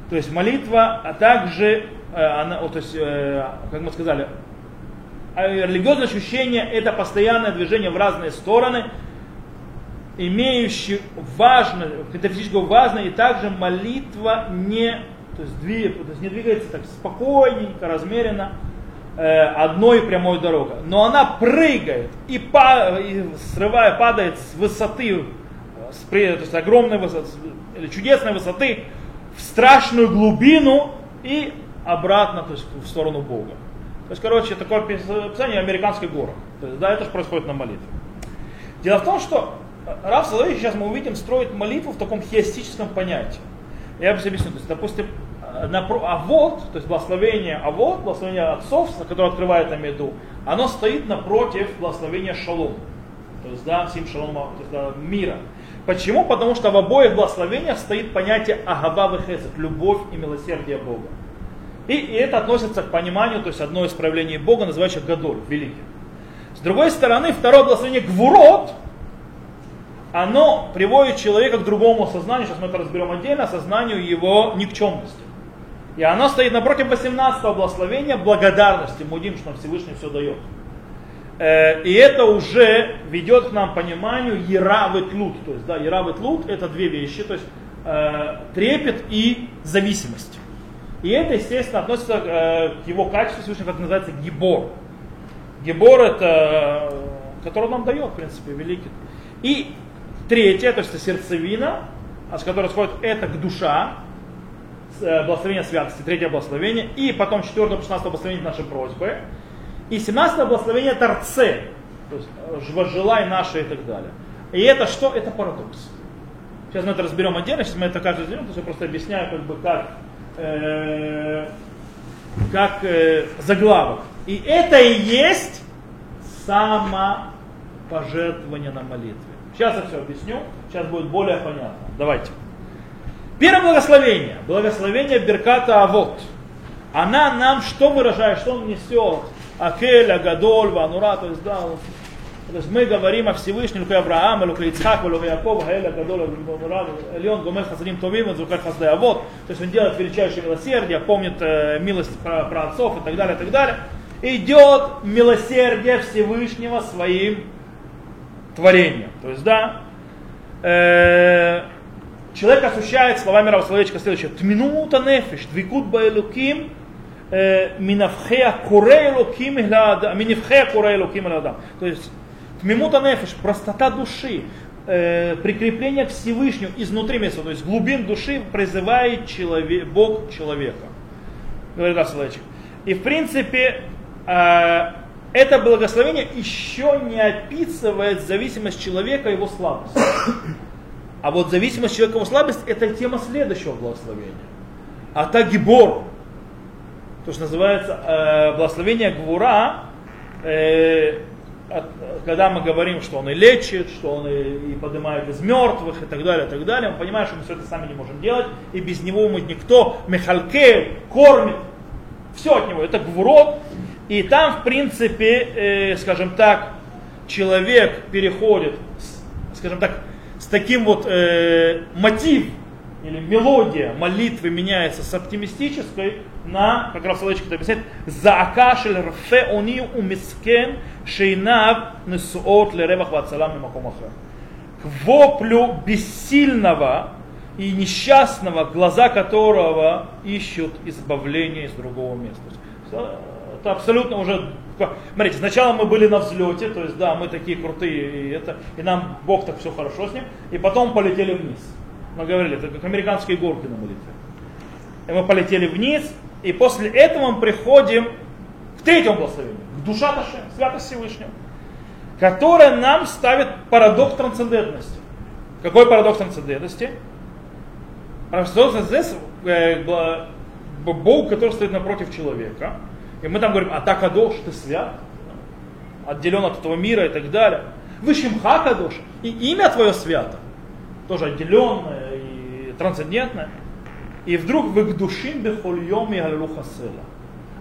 То есть молитва, а также, она, то есть, как мы сказали, религиозное ощущение это постоянное движение в разные стороны, имеющие важное, метафизически важное, и также молитва не то есть, двиг, то есть не двигается так спокойненько, размеренно, э, одной прямой дорогой. Но она прыгает и, па, и срывая, падает с высоты, с, то есть огромной высоты, или чудесной высоты, в страшную глубину и обратно, то есть в сторону Бога. То есть, короче, такое описание американской горы. То есть, да, это же происходит на молитве. Дело в том, что Раф Соловей, сейчас мы увидим, строит молитву в таком хиастическом понятии. Я объясню. То есть, допустим, на, а вот, то есть благословение, а вот, благословение отцов, которое открывает нам еду, оно стоит напротив благословения шалом. То есть, да, сим шалом, то есть, да, мира. Почему? Потому что в обоих благословениях стоит понятие агава вехесет, любовь и милосердие Бога. И, и это относится к пониманию, то есть одно из проявлений Бога, называющее Гадоль, великим. С другой стороны, второе благословение Гвурот, оно приводит человека к другому сознанию, сейчас мы это разберем отдельно, сознанию его никчемности. И оно стоит напротив 18 благословения благодарности Мудим, что нам Всевышний все дает. Э, и это уже ведет к нам пониманию Яравет Лут. То есть, да, Яравет Лут это две вещи, то есть э, трепет и зависимость. И это, естественно, относится э, к его качеству Всевышнего, как называется Гибор. Гибор это, э, который он нам дает, в принципе, великий. И третье, то есть сердцевина, а с которой сходит это к душа, Э, благословение святости, третье благословение, и потом четвертое, шестнадцатое благословение нашей просьбы, и семнадцатое благословение торце, то есть возжелай наше и так далее. И это что? Это парадокс. Сейчас мы это разберем отдельно, сейчас мы это каждый разберем, то есть я просто объясняю, как бы, как, э, как э, заглавок. И это и есть самопожертвование на молитве. Сейчас я все объясню, сейчас будет более понятно. Давайте. Первое благословение, благословение Берката Авот. Она нам что выражает, что он несет? Акель, Агадоль, Ванура, то есть, да, то есть мы говорим о Всевышнем, Лукай Авраам, Лукай Ицхак, Лукай Яков, Хаэль, Агадоль, Ванура, Эльон, Гомель, Хасадим, Товим, Зукай Хасдай Авот. То есть он делает величайшее милосердие, помнит э, милость про, про отцов и так далее, и так далее. Идет милосердие Всевышнего своим творения. То есть, да, э, человек ощущает словами Равсловечка следующее. Тминута нефиш, двикут баэлуким, э, минавхея куре элуким минавхея куре элуким То есть, тмимута нефиш, простота души, э, прикрепление к Всевышнему изнутри места, то есть глубин души призывает человек, Бог человека. Говорит Равсловечек. И в принципе, э, это благословение еще не описывает зависимость человека его слабость. А вот зависимость человека его слабость это тема следующего благословения. А та гибор, то, что называется э, благословение Гвура, э, когда мы говорим, что он и лечит, что он и, и поднимает из мертвых и так далее, и так далее, мы понимаем, что мы все это сами не можем делать, и без него мы никто, Михальке кормит, все от него, это гвурот, и там, в принципе, э, скажем так, человек переходит, скажем так, с таким вот э, мотив или мелодия молитвы меняется с оптимистической на, как раз это объясняет, заакашель рфе они умискен шейнав несуот леревах вацалам мимакомаха. К воплю бессильного и несчастного, глаза которого ищут избавление из другого места это абсолютно уже... Смотрите, сначала мы были на взлете, то есть да, мы такие крутые, и, это, и нам Бог так все хорошо с ним, и потом полетели вниз. Мы говорили, это как американские горки на молитве. И мы полетели вниз, и после этого мы приходим к третьему благословению, душа Таше, святость Всевышнего, которая нам ставит парадокс трансцендентности. Какой парадокс трансцендентности? Парадокс трансцендентности э, Бог, который стоит напротив человека, и мы там говорим, а так Кадош, ты свят, отделен от этого мира и так далее. Вышимха Кадош, и имя твое свято, тоже отделенное и трансцендентное. И вдруг вы к душим бехольем и села.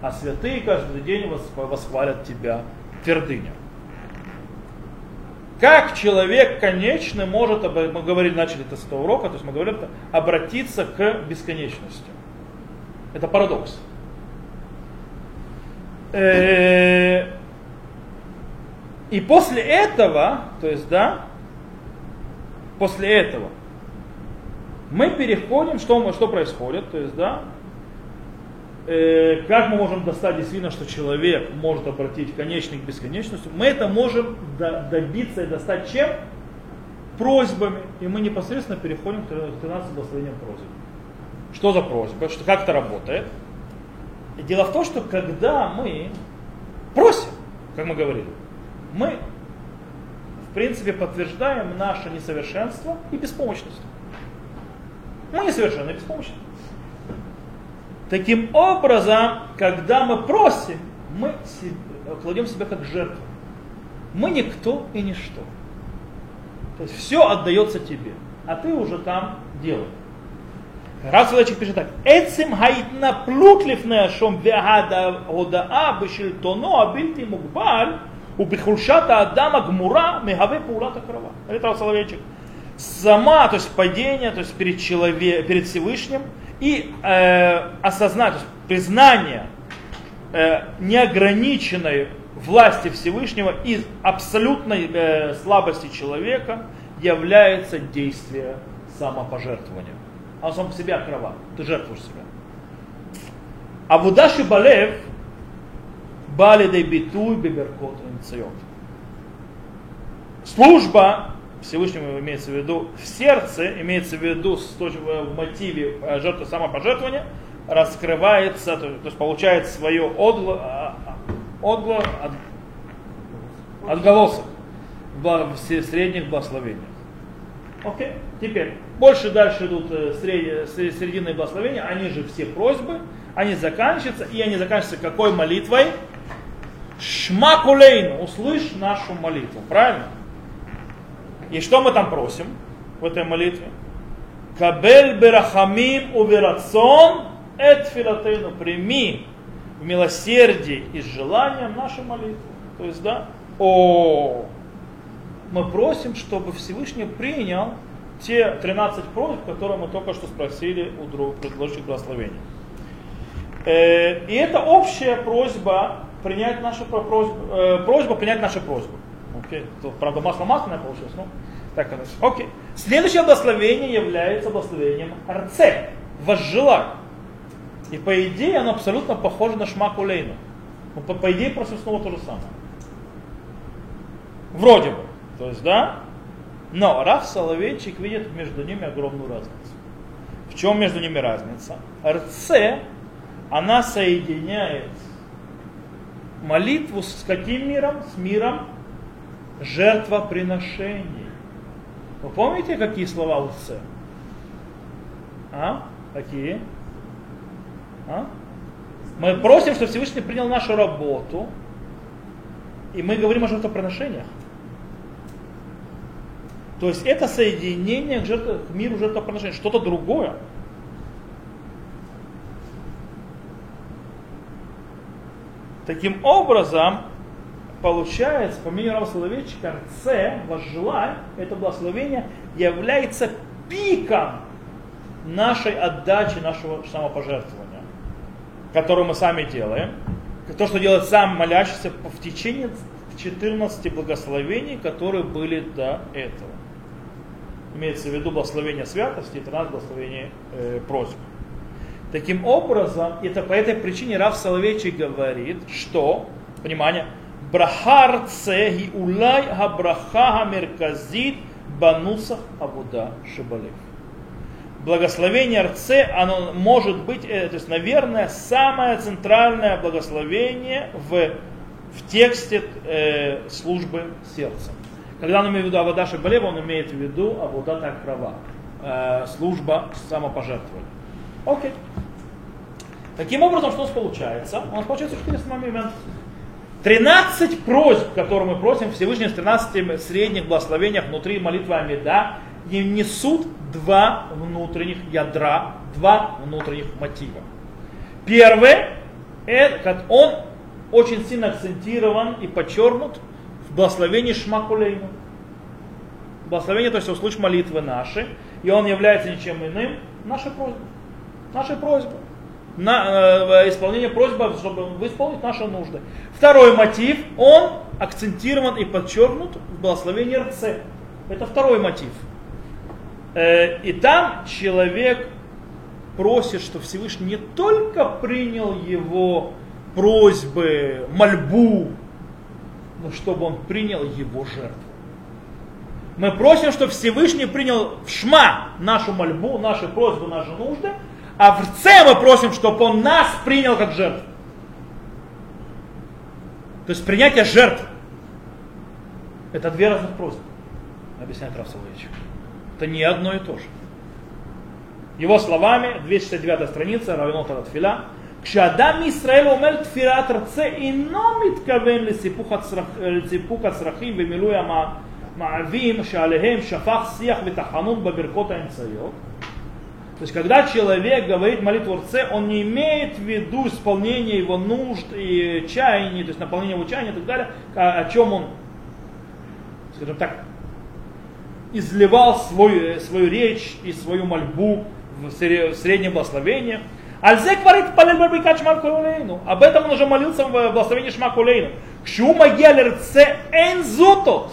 А святые каждый день восхвалят тебя твердыня. Как человек конечный может, мы говорили, начали это с этого урока, то есть мы говорим, обратиться к бесконечности. Это парадокс. Э, и после этого, то есть, да, после этого мы переходим, что, что происходит, то есть, да, э, как мы можем достать действительно, что человек может обратить конечный к бесконечности, мы это можем добиться и достать чем? Просьбами. И мы непосредственно переходим к 13 благословениям просьб. Что за просьба? Что, как это работает? И дело в том, что когда мы просим, как мы говорили, мы в принципе подтверждаем наше несовершенство и беспомощность. Мы несовершенны и беспомощны. Таким образом, когда мы просим, мы кладем себя как жертву. Мы никто и ничто. То есть все отдается тебе, а ты уже там делаешь. Раз человек пишет так, «Эцим хаитна плутлив неашом вягада годаа бешельтоно абильти мукбаль у бихульшата адама гмура мегаве паулата крова». Это Соловейчик. Сама, то есть падение, то есть перед, человек, перед Всевышним – и э, осознать, признание э, неограниченной власти Всевышнего и абсолютной э, слабости человека является действие самопожертвования а сам по себе акрова. Ты жертвуешь себя. А в удаши балев бали дай битуй биберкот инциот. Служба Всевышнему имеется в виду в сердце, имеется в виду в мотиве э, жертвы самопожертвования, раскрывается, то, есть получает свое отгло, а, а, отгло, от, отголосок в средних благословениях. Окей, okay. теперь больше дальше идут э, срединные благословения, они же все просьбы, они заканчиваются, и они заканчиваются какой молитвой? Шма кулейну, услышь нашу молитву, правильно? И что мы там просим в этой молитве? Кабель берахамим уверацон эт филатейну, прими в милосердии и с желанием нашу молитву. То есть, да, о, мы просим, чтобы Всевышний принял те 13 просьб, которые мы только что спросили у друг, предложивших благословения. Э, и это общая просьба принять нашу просьбу, э, просьба принять нашу просьбу. Тут, правда, масло масляное получилось, ну, так оно. Окей. Следующее благословение является благословением Арце, возжелай. И по идее оно абсолютно похоже на шмакулейну. Ну, по, по идее просто снова то же самое. Вроде бы. То есть, да? Но Раф Соловейчик видит между ними огромную разницу. В чем между ними разница? РЦ, она соединяет молитву с каким миром? С миром жертвоприношений. Вы помните, какие слова у Ц? А? Какие? А? Мы просим, чтобы Всевышний принял нашу работу, и мы говорим о жертвоприношениях. То есть это соединение к, жертв, к миру жертвоприношения, что-то другое. Таким образом, получается, по мнению Рава Соловейчика, Ц, возжелай, это благословение, является пиком нашей отдачи, нашего самопожертвования, которое мы сами делаем. То, что делает сам молящийся в течение 14 благословений, которые были до этого. Имеется в виду благословение святости и 13 благословений э, просьбы. Таким образом, это по этой причине Рав Соловейчик говорит, что, внимание, брахар цеги улай хабраха мерказит банусах абуда шибалев. Благословение Рце, оно может быть, э, то есть, наверное, самое центральное благословение в, в тексте э, службы сердцем. Когда он имеет в виду Авада Шибалева, он имеет в виду Авуда так права, э, служба самопожертвования. Окей. Таким образом, что у нас получается? У нас получается интересный момент. 13 просьб, которые мы просим Всевышнего в 13 средних благословениях внутри молитвы Амида, несут два внутренних ядра, два внутренних мотива. Первый, это, он очень сильно акцентирован и подчеркнут в благословении Шмакулейну. Благословение, то есть услышь молитвы наши, и он является ничем иным нашей просьбой. Нашей просьбой на э, исполнение просьбы, чтобы исполнить наши нужды. Второй мотив, он акцентирован и подчеркнут в благословении РЦ. Это второй мотив. Э, и там человек просит, что Всевышний не только принял его просьбы, мольбу, но чтобы он принял его жертву. Мы просим, чтобы Всевышний принял в шма нашу мольбу, наши просьбы, наши нужды, а в Рце мы просим, чтобы он нас принял как жертву. То есть принятие жертв. Это две разных просьбы, объясняет Раф Соловейчик. Это не одно и то же. Его словами, 269 страница, Равинот Атфиля, כשאדם מישראל אומר תפילת רצה אינו מתכוון לסיפוק הצרכים ומילוי המעבים שעליהם שפך שיח ותחנון בברכות האמצעיות то есть, когда человек говорит молитву Рце, он не имеет в виду исполнение его нужд и чаяний, то есть наполнение его чаяния и так далее, о, о чем он, скажем так, изливал свой, свою речь и свою мольбу в среднем благословении. Альзе говорит Палель Шмакулейну. Об этом он уже молился в благословении Шмакулейну. Кшума Гелерце Энзутот.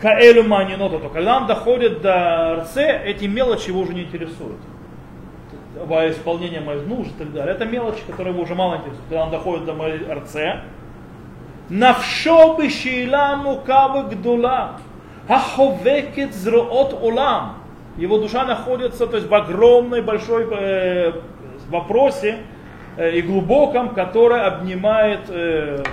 Каэлю Маниноту. Когда он доходит до РЦ, эти мелочи его уже не интересуют исполнение моих нужд и так далее. Это мелочи, которые его уже мало интересуют. Когда он доходит до моей РЦ, навшо бы шейла мукава гдула, аховекет зроот улам. Его душа находится то есть, в огромной большой э, вопросе э, и глубоком, который обнимает э,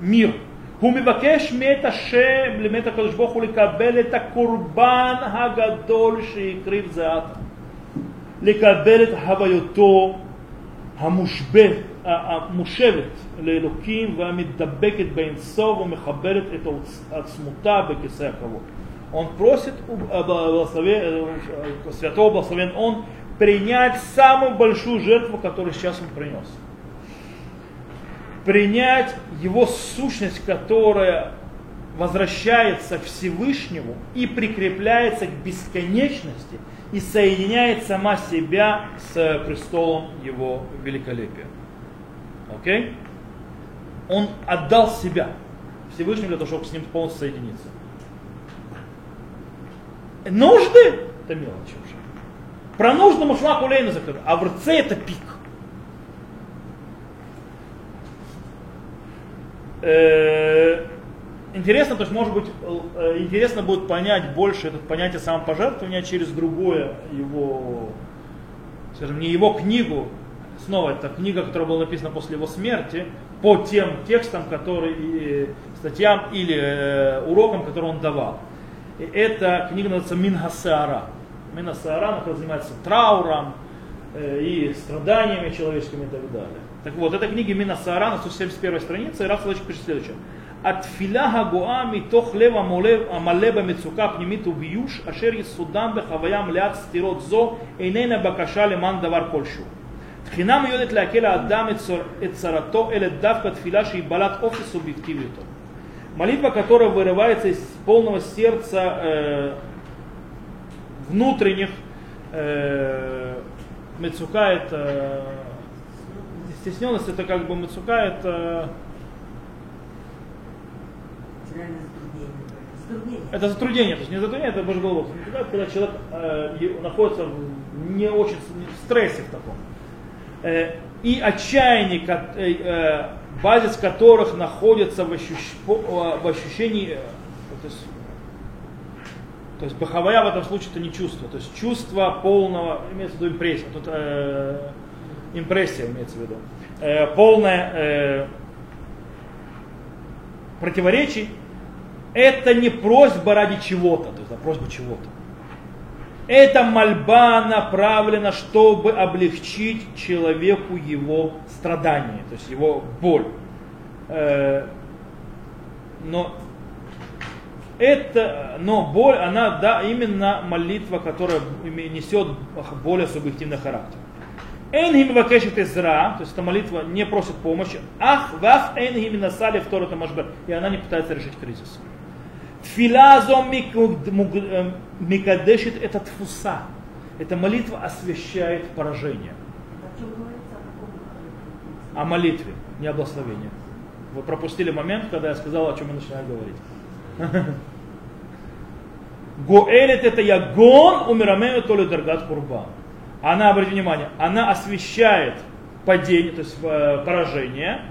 мир. הוא מבקש מאת השם, מאת הקדוש ברוך הוא לקבל את הקורבן הגדול שהקריב זה עתה. לקבל את הוויותו המושבת, המושבת לאלוקים והמדבקת באינסוף ומכבדת את עצמותה בכיסא הכבוד. Он просит святого благословен он принять самую большую жертву, которую сейчас он принес. Принять его сущность, которая возвращается Всевышнему и прикрепляется к бесконечности – и соединяет сама себя с престолом его великолепия. Окей? Okay? Он отдал себя. Всевышним для того, чтобы с ним полностью соединиться. Нужды – это мелочь уже. Про нужды Мушмак Улейна закрыт, а в РЦ это пик. Э, интересно, то есть, может быть, э, интересно будет понять больше это понятие самопожертвования через другое его, скажем, не его книгу, снова это книга, которая была написана после его смерти, по тем текстам, которые, статьям или э, урокам, которые он давал. И эта книга называется Минхасара. Минхасара, она занимается трауром э, и страданиями человеческими и так далее. Так вот, эта книга Минасара на 171 странице, и Раф пишет следующее. התפילה הגואה מתוך לב המלא במצוקה פנימית וביוש אשר יסודם בחוויה מלאת סתירות זו איננה בקשה למען דבר כלשהו. תחינה מיועדת להקל האדם את צרתו, אלא דווקא תפילה שהיא בעלת אופי субъективието. Молитва, которая вырывается из полного сердца э, внутренних э, мецука, это стесненность, это как бы мецука, это это затруднение, то есть не затруднение, это божий головок. Когда человек э, находится в не очень в стрессе в таком. Э, и отчаяние, э, э, базис которых находится в, ощущ, в ощущении, э, то есть, то есть бахавая в этом случае это не чувство, то есть чувство полного, имеется в виду импрессия, тут э, импрессия имеется в виду, э, полное э, противоречий, это не просьба ради чего-то, то есть а просьба чего-то. Эта мольба направлена, чтобы облегчить человеку его страдания, то есть его боль. Э, но это, но боль, она, да, именно молитва, которая несет более субъективный характер. Эйнхим вакешит изра, то есть эта молитва не просит помощи. Ах, ваф эйнхим насали второй машбер. И она не пытается решить кризис. Тфилазо микадешит этот фуса. Эта молитва освещает поражение. О молитве, не о благословении. Вы пропустили момент, когда я сказал, о чем я начинаю говорить. Гоэлит это ягон умирамену то ли даргат курбан она, обратите внимание, она освещает падение, то есть э, поражение,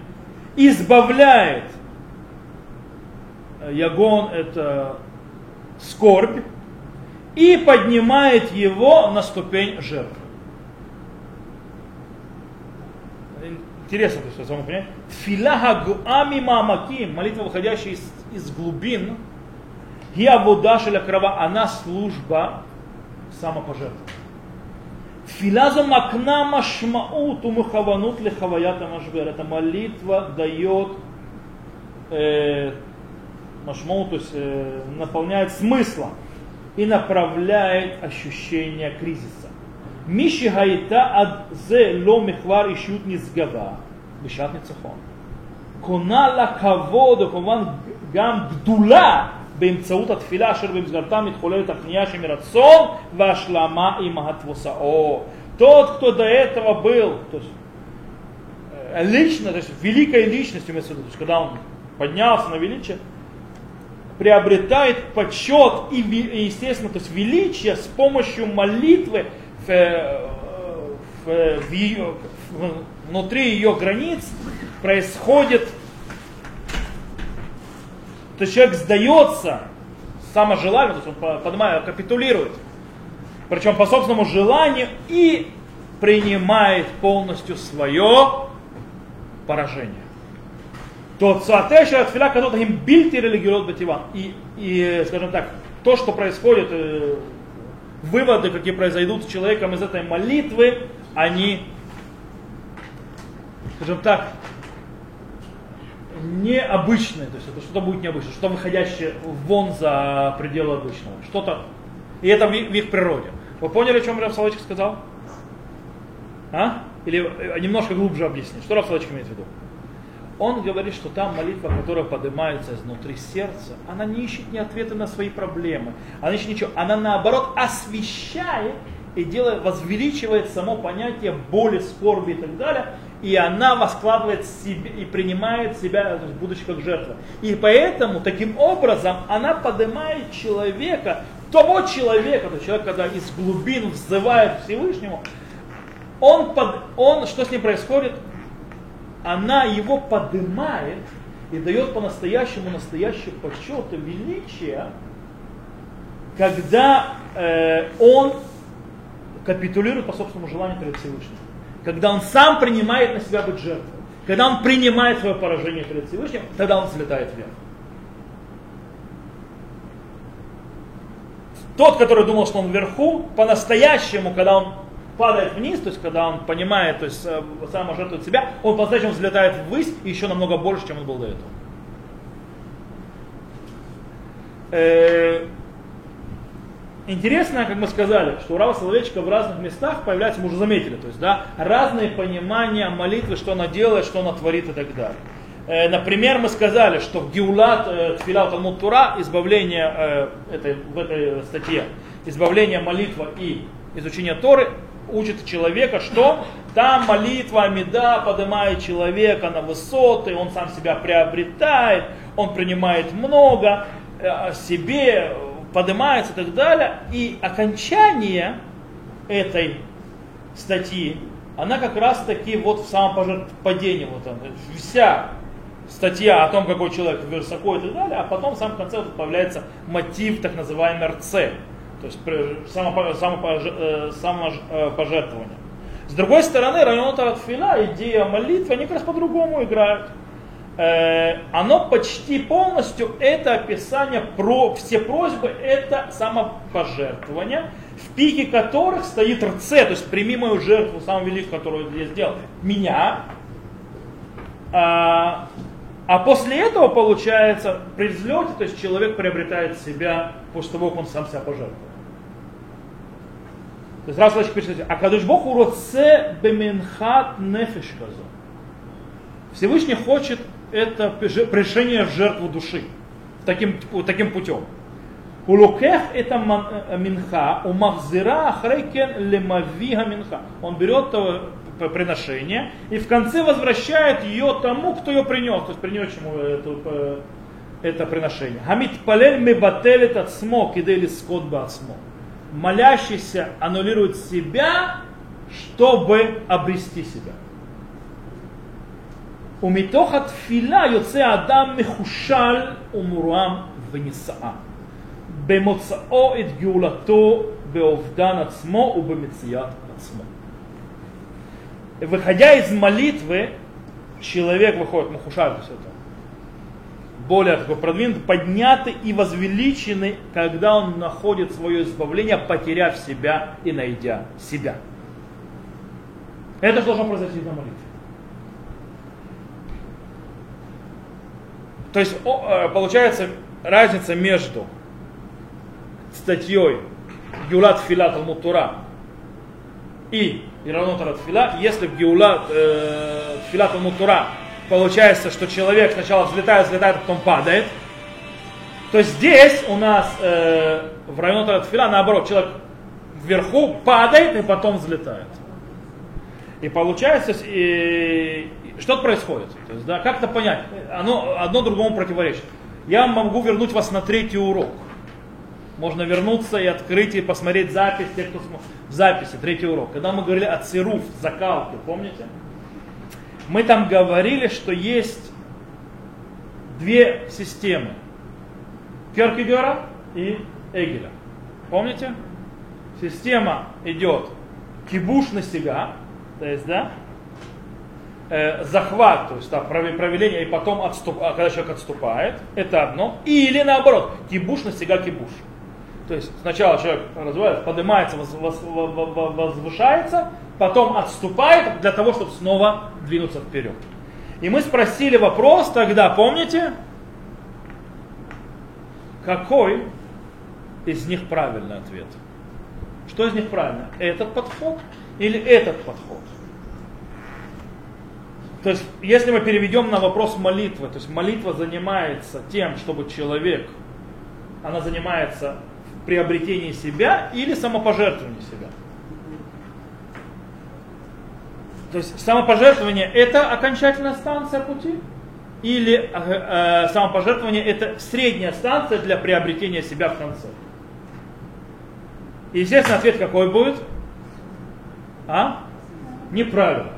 избавляет, э, ягон это скорбь, и поднимает его на ступень жертвы. Интересно, то есть, вам понять. Филяха гуами мамаким, молитва, выходящая из, из глубин, я водашеля крова, она служба самопожертвования. Тфиля за макна машмаут умахаванут лихаваята машбер. Эта молитва дает э, машмау, то есть э, наполняет смыслом и направляет ощущение кризиса. Миши гайта ад зе ло михвар ищут низгава. Бешат ницахон. Кона ла каводу, гам гдула באמצעות התפילה אשר במסגרתה מתחוללת הכניעה שמרצון והשלמה עם התבוסאו. Тот, кто до этого был, то есть, лично, то есть великой личностью, то есть, когда он поднялся на величие, приобретает почет и, естественно, то есть величие с помощью молитвы в, в, в ее, в, внутри ее границ происходит то человек сдается саможеланию, то есть он поднимает, капитулирует, причем по собственному желанию и принимает полностью свое поражение. То цуатеша от филя когда им бильти религиот бативан. И, и, скажем так, то, что происходит, э, выводы, какие произойдут с человеком из этой молитвы, они, скажем так, необычное, то есть это что-то будет необычное, что-то выходящее вон за пределы обычного, что-то, и это в, в их природе. Вы поняли, о чем Раф Салочек сказал? А? Или э, немножко глубже объяснить, что Раф Салочек имеет в виду? Он говорит, что там молитва, которая поднимается изнутри сердца, она не ищет ни ответа на свои проблемы, она ищет ничего, она наоборот освещает и делает, возвеличивает само понятие боли, скорби и так далее, и она воскладывает себе и принимает себя, будучи как жертва. И поэтому, таким образом, она поднимает человека, того человека, то человек, когда из глубин взывает Всевышнему, он, под, он, что с ним происходит? Она его поднимает и дает по-настоящему настоящий почет и величие, когда э, он капитулирует по собственному желанию перед Всевышним. Когда он сам принимает на себя быть жертвой. Когда он принимает свое поражение перед Всевышним, тогда он взлетает вверх. Тот, который думал, что он вверху, по-настоящему, когда он падает вниз, то есть когда он понимает, то есть э, сам жертвует себя, он по-настоящему взлетает ввысь и еще намного больше, чем он был до этого. Интересно, как мы сказали, что у Рава Соловейчика в разных местах появляется, мы уже заметили, то есть, да, разные понимания молитвы, что она делает, что она творит и так далее. Э, например, мы сказали, что в Геулат э, Тфиля Талмуд Тура, избавление э, этой, в этой статье, избавление, молитва и изучение Торы учит человека, что там молитва Амида поднимает человека на высоты, он сам себя приобретает, он принимает много, себе поднимается и так далее. И окончание этой статьи, она как раз таки вот в самом падении, вот она, вся статья о том, какой человек высоко и так далее, а потом в самом конце вот появляется мотив так называемый РЦ, то есть самопожертвование. Само, С другой стороны, район Таратфила, идея молитвы, они как раз по-другому играют. Э, оно почти полностью, это описание про все просьбы, это самопожертвование, в пике которых стоит РЦ, то есть прими мою жертву, самую великую, которую я сделал, меня, а, а после этого получается при взлете, то есть человек приобретает себя после того, как он сам себя пожертвовал. То есть раз Лачик пишет, а Кадыш Бог уроце беменхат нефиш Всевышний хочет это пришение в жертву души таким, таким путем. Улукех это э, минха, у махзира ахрейкен лемавига минха. Он берет приношение и в конце возвращает ее тому, кто ее принес, то есть принес ему это, это приношение. Хамид палель мебателет от смо, кидели скот бы от смо. Молящийся аннулирует себя, чтобы обрести себя. ומתוך התפילה יוצא האדם מחושל ומורם ונישאה. במוצאו את גאולתו באובדן עצמו ובמציאת עצמו. Выходя из молитвы, человек выходит, мухушаль, то есть это более такой продвинутый, поднятый и возвеличенный, когда он находит свое избавление, потеряв себя и найдя себя. Это должно произойти на молитве. То есть э, получается разница между статьей Геулат Фила Талмуд Тура и Иранот Фила, если в Геулат э, Фила Талмуд Тура получается, что человек сначала взлетает, взлетает, а потом падает, то здесь у нас э, в районе Фила наоборот, человек вверху падает и потом взлетает. И получается, и, что происходит? То есть, да, как-то понять, оно одно другому противоречит. Я могу вернуть вас на третий урок. Можно вернуться и открыть и посмотреть запись, те, кто в записи, третий урок. Когда мы говорили о цируф, закалке, помните? Мы там говорили, что есть две системы. Керкегера и Эгеля. Помните? Система идет кибуш на себя, то есть, да, э, захват, то есть да, провеление, и потом отступ, а когда человек отступает, это одно. Или наоборот, кибуш на себя кибуш. То есть сначала человек развивается, поднимается, воз, воз, возвышается, потом отступает для того, чтобы снова двинуться вперед. И мы спросили вопрос тогда, помните, какой из них правильный ответ? Что из них правильно? Этот подход или этот подход? То есть, если мы переведем на вопрос молитвы, то есть молитва занимается тем, чтобы человек, она занимается в себя или самопожертвовании себя. То есть самопожертвование это окончательная станция пути? Или э, э, самопожертвование это средняя станция для приобретения себя в конце? И, естественно, ответ какой будет? А? Неправильно.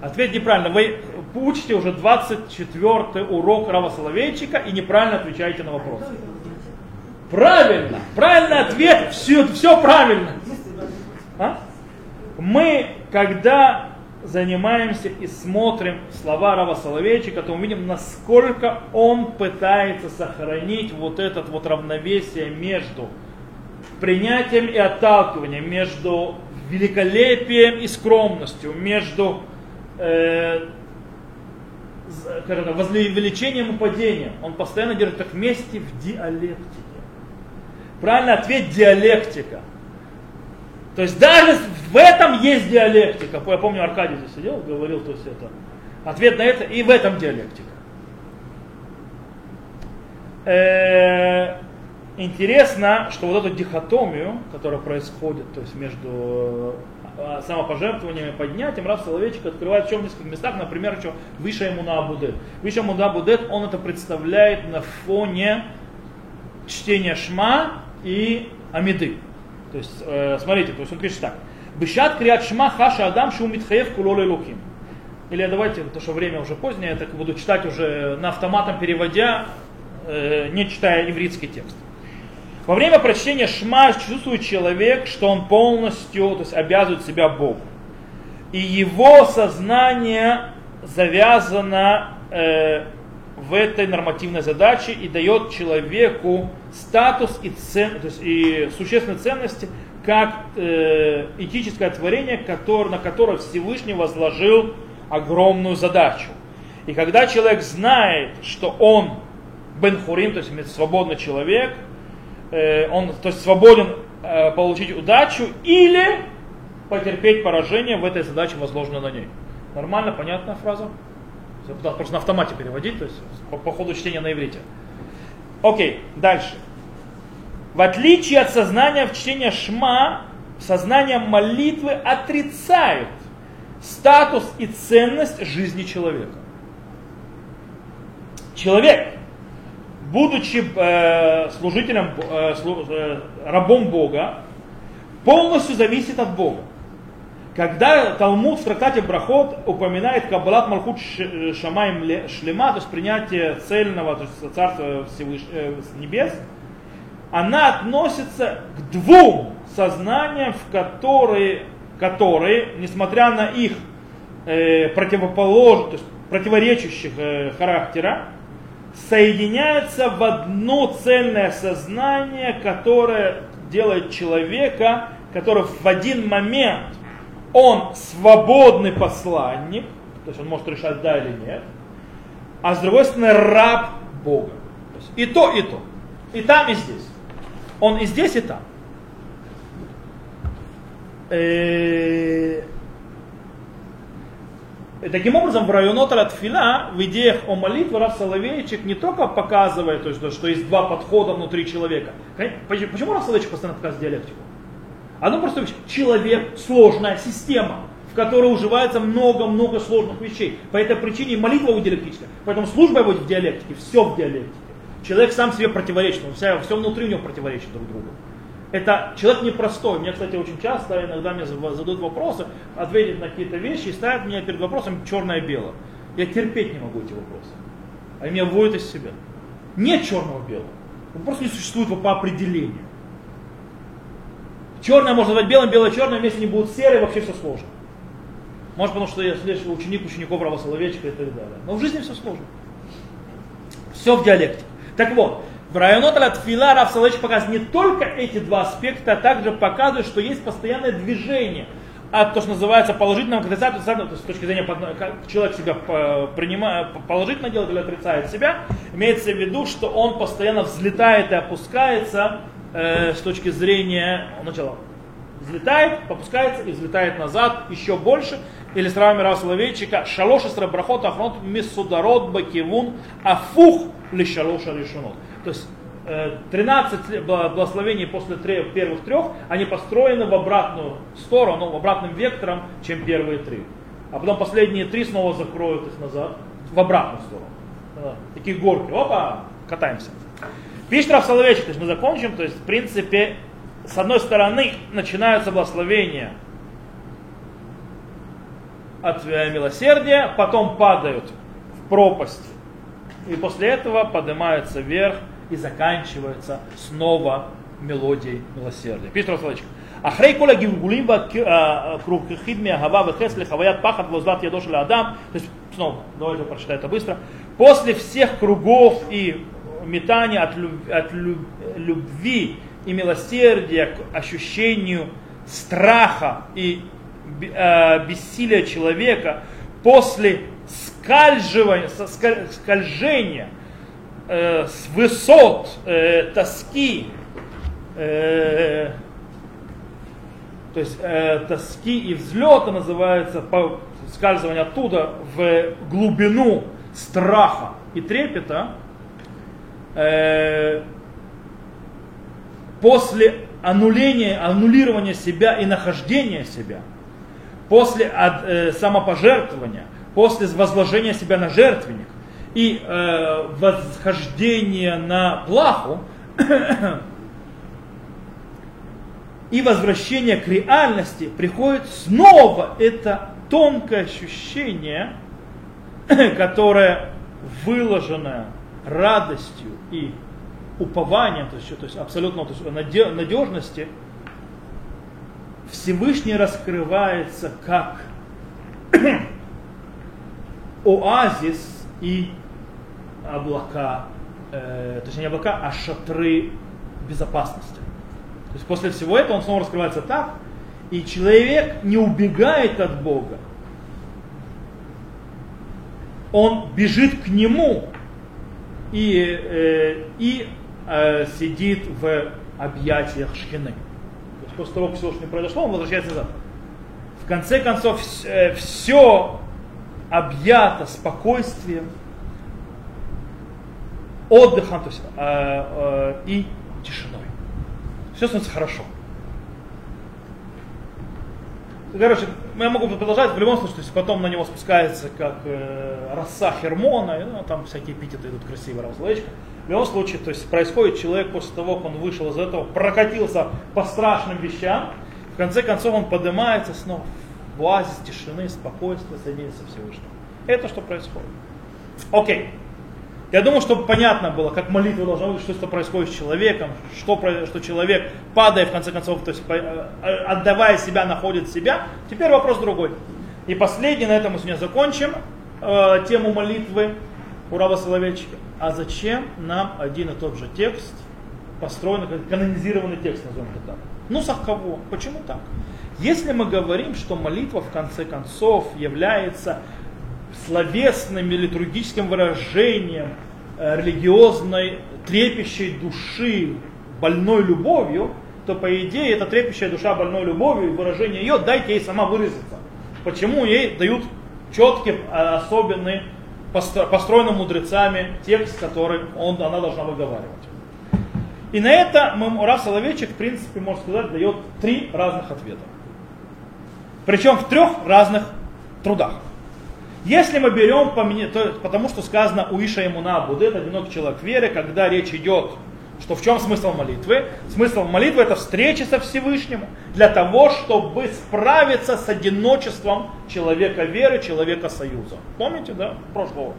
Ответ неправильно. Вы учите уже 24 урок Рава Соловейчика и неправильно отвечаете на вопрос. Правильно. Правильный ответ. Все, все правильно. А? Мы, когда занимаемся и смотрим слова Рава Соловейчика, то мы видим, насколько он пытается сохранить вот это вот равновесие между принятием и отталкиванием, между великолепием и скромностью, между э, возвеличением и падением. Он постоянно держит их вместе в диалектике. Правильный ответ диалектика. То есть даже в этом есть диалектика. Я помню, Аркадий здесь сидел, говорил, то есть это. Ответ на это и в этом диалектика. Э, интересно, что вот эту дихотомию, которая происходит, то есть между э, самопожертвованием и поднятием, Рав Соловейчик открывает в чем нескольких местах, например, что выше ему на Абудет. Выше ему на Абудет он это представляет на фоне чтения Шма и Амиды. То есть, э, смотрите, то есть он пишет так. Бышат криат шма хаша адам шу митхаев кулоле луким. Или давайте, потому что время уже позднее, я так буду читать уже на автоматом переводя, э, не читая еврейский текст. Во время прочтения Шма чувствует человек, что он полностью то есть, обязывает себя Богу. И его сознание завязано э, в этой нормативной задаче и дает человеку статус и, цен, то есть, и существенные ценности, как э, этическое творение, который, на которое Всевышний возложил огромную задачу. И когда человек знает, что он бен хурим, то есть свободный человек, э, он то есть свободен э, получить удачу или потерпеть поражение в этой задаче, возложенной на ней. Нормально, понятная фраза? Просто на автомате переводить, то есть по, по ходу чтения на иврите. Окей, дальше. В отличие от сознания в чтении Шма, сознание молитвы отрицает статус и ценность жизни человека. Человек, будучи э, служителем, э, э, рабом Бога, полностью зависит от Бога. Когда Талмуд в трактате Брахот упоминает Каббалат Малхут Шамаем Шлема, то есть принятие цельного то есть Царства Всевыш... небес, она относится к двум сознаниям, в которые, которые несмотря на их э, противоположных, противоречащих э, характера, соединяются в одно цельное сознание, которое делает человека, который в один момент он свободный посланник, то есть он может решать да или нет, а с другой стороны раб Бога. То есть и то, и то. И там, и здесь. Он и здесь, и там. И таким образом, в районот Фила, в идеях о молитве, Раф Соловейчик не только показывает, то есть, что есть два подхода внутри человека. Почему Раф Соловейчик постоянно показывает диалектику? Одно просто. Человек – сложная система, в которой уживается много-много сложных вещей. По этой причине молитва у диалектическая. Поэтому служба его в диалектике, все в диалектике. Человек сам себе противоречит, он вся, все внутри у него противоречит друг другу. Это человек непростой. Мне, кстати, очень часто иногда мне задают вопросы, ответить на какие-то вещи и ставят меня перед вопросом черное-белое. Я терпеть не могу эти вопросы. Они меня вводят из себя. Нет черного-белого. Он просто не существует по определению. Черное можно назвать белым, белое черное, вместе не будут серые, вообще все сложно. Может, потому что я следующий ученик учеников Рава и так далее. Но в жизни все сложно. Все в диалекте. Так вот, в районот Латфила Рав Соловейчик показывает не только эти два аспекта, а также показывает, что есть постоянное движение от то, что называется положительного к отрицательному, то есть с точки зрения, как человек себя принимает, положительно делает или отрицает себя, имеется в виду, что он постоянно взлетает и опускается э, с точки зрения начала взлетает, попускается и взлетает назад еще больше. Или с Рава Мира Соловейчика, шалоша срабрахот ахнот мисударот бакивун афух ли шалоша решенот. То есть 13 э, благословений после первых трех, они построены в обратную сторону, в обратным вектором, чем первые три. а потом последние три снова закроют их назад, в обратную сторону. Да, такие горки, опа, катаемся. Пишет Рав Соловейчик, то есть мы закончим, то есть в принципе, с одной стороны начинаются благословения от э, милосердия, потом падают в пропасть, и после этого поднимаются вверх и заканчивается снова мелодией милосердия. Пишет Рав Соловейчик. אחרי כל הגלגולים והכרוככים מאהבה וחסד לחוויית פחד ואוזלת ידו של האדם, то есть, снова, давайте прочитаю это быстро, после всех кругов и метания от, люб, от любви и милосердия к ощущению страха и э, бессилия человека, после скольжения э, с высот э, тоски, э, то есть э, тоски и взлета называется по скальзывание оттуда в глубину страха и трепета, э, после аннуления, аннулирования себя и нахождения себя, после э, самопожертвования, после возложения себя на жертвенник и э, восхождения на плаху, и возвращение к реальности приходит снова это тонкое ощущение, которое выложено радостью и упованием, то есть, то есть абсолютно то есть, надежности, Всевышний раскрывается как оазис и облака, э, точнее не облака, а шатры безопасности. То есть после всего этого он снова раскрывается так, и человек не убегает от Бога. Он бежит к Нему и, э, и э, сидит в объятиях Шхины. То есть после того, как все не произошло, он возвращается назад. В конце концов, э, все объято спокойствием, отдыхом то есть, э, э, и тишиной все становится хорошо. Короче, я могу продолжать, в любом случае, то есть потом на него спускается как э, роса Хермона, и, ну, там всякие эпитеты идут красивые, словечко. В любом случае, то есть происходит человек после того, как он вышел из этого, прокатился по страшным вещам, в конце концов он поднимается снова в оазис тишины, спокойствия, соединится со Всевышним. Это что происходит. Окей. Я думаю, чтобы понятно было, как молитва должна быть, что это происходит с человеком, что, что человек, падая в конце концов, то есть э, отдавая себя, находит себя. Теперь вопрос другой. И последний, на этом мы сегодня закончим э, тему молитвы Урава Соловейчика. А зачем нам один и тот же текст, построенный, канонизированный текст, назовем это так? Ну, сах кого? Почему так? Если мы говорим, что молитва в конце концов является словесным и литургическим выражением э, религиозной трепещей души больной любовью, то по идее эта трепещая душа больной любовью и выражение ее дайте ей сама выразиться. Почему ей дают четкий, э, особенный, построенный мудрецами текст, который он, она должна выговаривать. И на это Рав Соловейчик, в принципе, можно сказать, дает три разных ответа. Причем в трех разных трудах. Если мы берем, то, потому что сказано у Иша Имуна будет одинокий человек веры, когда речь идет, что в чем смысл молитвы? Смысл молитвы это встреча со Всевышним для того, чтобы справиться с одиночеством человека веры, человека союза. Помните, да, прошлого?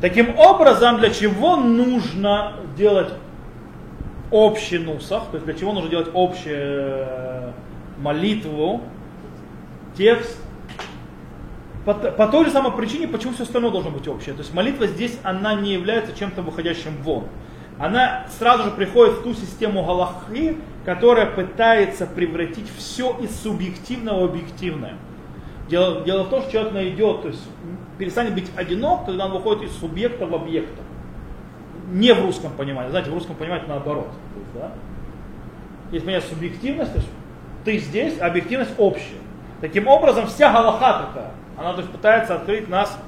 Таким образом, для чего нужно делать общий нусах, то есть для чего нужно делать общую э, молитву, текст, по, по той же самой причине, почему все остальное должно быть общее. То есть молитва здесь, она не является чем-то выходящим вон. Она сразу же приходит в ту систему галахи, которая пытается превратить все из субъективного в объективное. Дело, дело в том, что человек найдет, то есть перестанет быть одинок, когда он выходит из субъекта в объекта. Не в русском понимании. Знаете, в русском понимании наоборот. То есть, да? Есть понятие субъективность, то есть ты здесь, а объективность общая. Таким образом, вся галаха такая. Она то есть, пытается открыть нас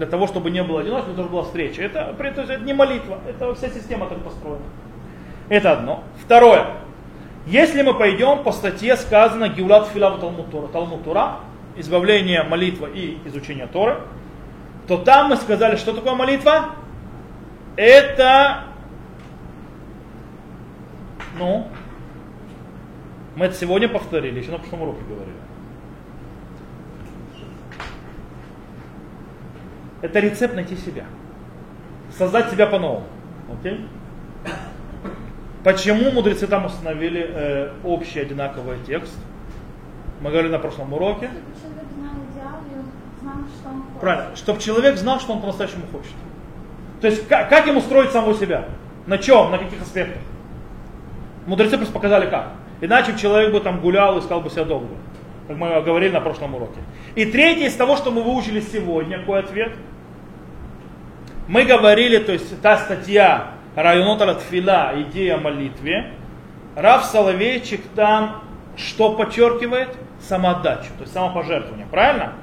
для того, чтобы не было одиночества, чтобы была встреча. Это, это не молитва, это вся система так построена. Это одно. Второе. Если мы пойдем по статье сказано Геулат Филаву Талмутура, Талмутура, избавление, молитва и изучение Торы, то там мы сказали, что такое молитва? Это, ну, мы это сегодня повторили, еще на прошлом уроке говорили. Это рецепт найти себя. Создать себя по-новому. Окей? Почему мудрецы там установили э, общий одинаковый текст? Мы говорили на прошлом уроке. Правильно, чтобы человек знал, что он по-настоящему хочет. То есть как, как ему строить самого себя? На чем? На каких аспектах? Мудрецы просто показали как. Иначе человек бы там гулял, и искал бы себя долго. Как мы говорили на прошлом уроке. И третье из того, что мы выучили сегодня, какой ответ? Мы говорили, то есть та статья Районот Ратфила, идея молитве, Рав Соловейчик там что подчеркивает? Самоотдачу, то есть самопожертвование, правильно?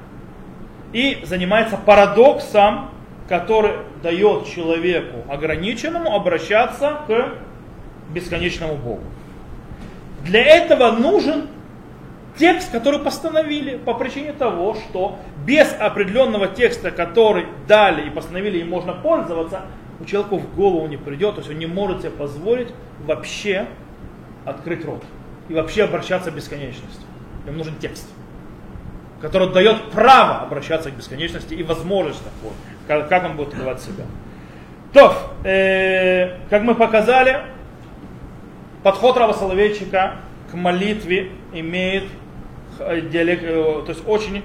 И занимается парадоксом, который дает человеку ограниченному обращаться к бесконечному Богу. Для этого нужен текст, который постановили по причине того, что без определенного текста, который дали и постановили, им можно пользоваться, у человека в голову не придет, то есть он не может себе позволить вообще открыть рот и вообще обращаться к бесконечности. Ему нужен текст, который дает право обращаться к бесконечности и возможность такой, как, как он будет открывать себя. То, э, как мы показали, подход Рава Соловейчика к молитве имеет диалект, э, то есть очень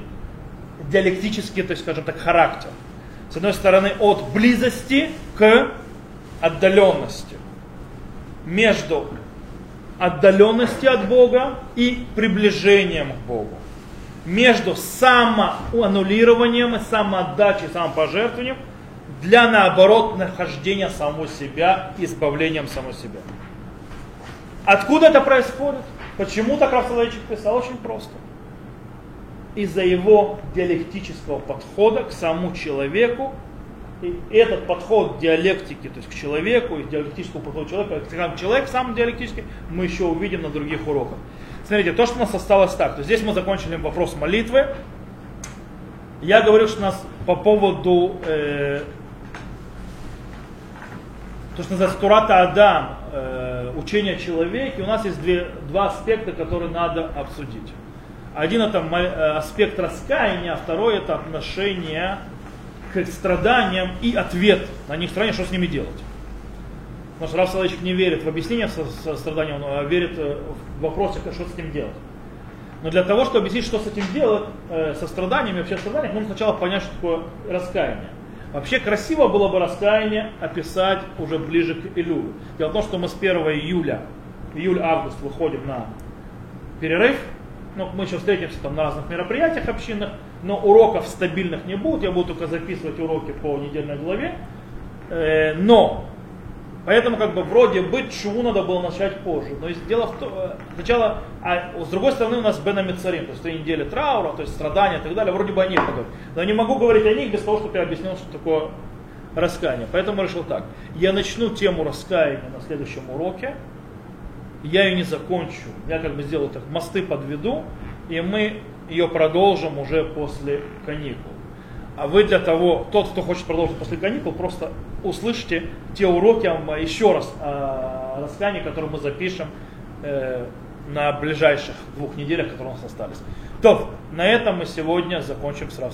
диалектический, то есть, скажем так, характер. С одной стороны, от близости к отдаленности. Между отдаленностью от Бога и приближением к Богу. Между самоаннулированием и самоотдачей, самопожертвованием для, наоборот, нахождения самого себя, избавлением самого себя. Откуда это происходит? Почему так Рафсаловичек писал? Очень просто. Из-за его диалектического подхода к самому человеку. И этот подход диалектики, то есть к человеку, и диалектического подхода человека, к человек сам диалектический, мы еще увидим на других уроках. Смотрите, то, что у нас осталось так, то здесь мы закончили вопрос молитвы. Я говорил, что у нас по поводу э, то, что называется Турата Адам, э, учение о человеке, у нас есть две, два аспекта, которые надо обсудить. Один это э, аспект раскаяния, а второй это отношение к страданиям и ответ на них страдания, что с ними делать. Потому что Раф Салачик не верит в объяснение страдания, он а верит э, в вопросе, что с ним делать. Но для того, чтобы объяснить, что с этим делать, со страданиями, вообще страданиями, нужно сначала понять, что такое раскаяние. Вообще красиво было бы раскаяние описать уже ближе к Илюлю. Дело в том, что мы с 1 июля, июль-август выходим на перерыв. Ну, мы еще встретимся там на разных мероприятиях общинных, но уроков стабильных не будет. Я буду только записывать уроки по недельной главе. Э, но Поэтому как бы вроде бы чему надо было начать позже. Но дело в том, э, сначала, а с другой стороны у нас Бена Мицарим, то есть три недели траура, то есть страдания и так далее, вроде бы о них поговорить. Но я не могу говорить о них без того, чтобы я объяснил, что такое раскаяние. Поэтому решил так. Я начну тему раскаяния на следующем уроке. Я ее не закончу. Я как бы сделаю так, мосты подведу, и мы ее продолжим уже после каникул. А вы для того, тот, кто хочет продолжить после каникул, просто услышите те уроки еще раз о раскаянии, которые мы запишем э, на ближайших двух неделях, которые у нас остались. То, на этом мы сегодня закончим с Раф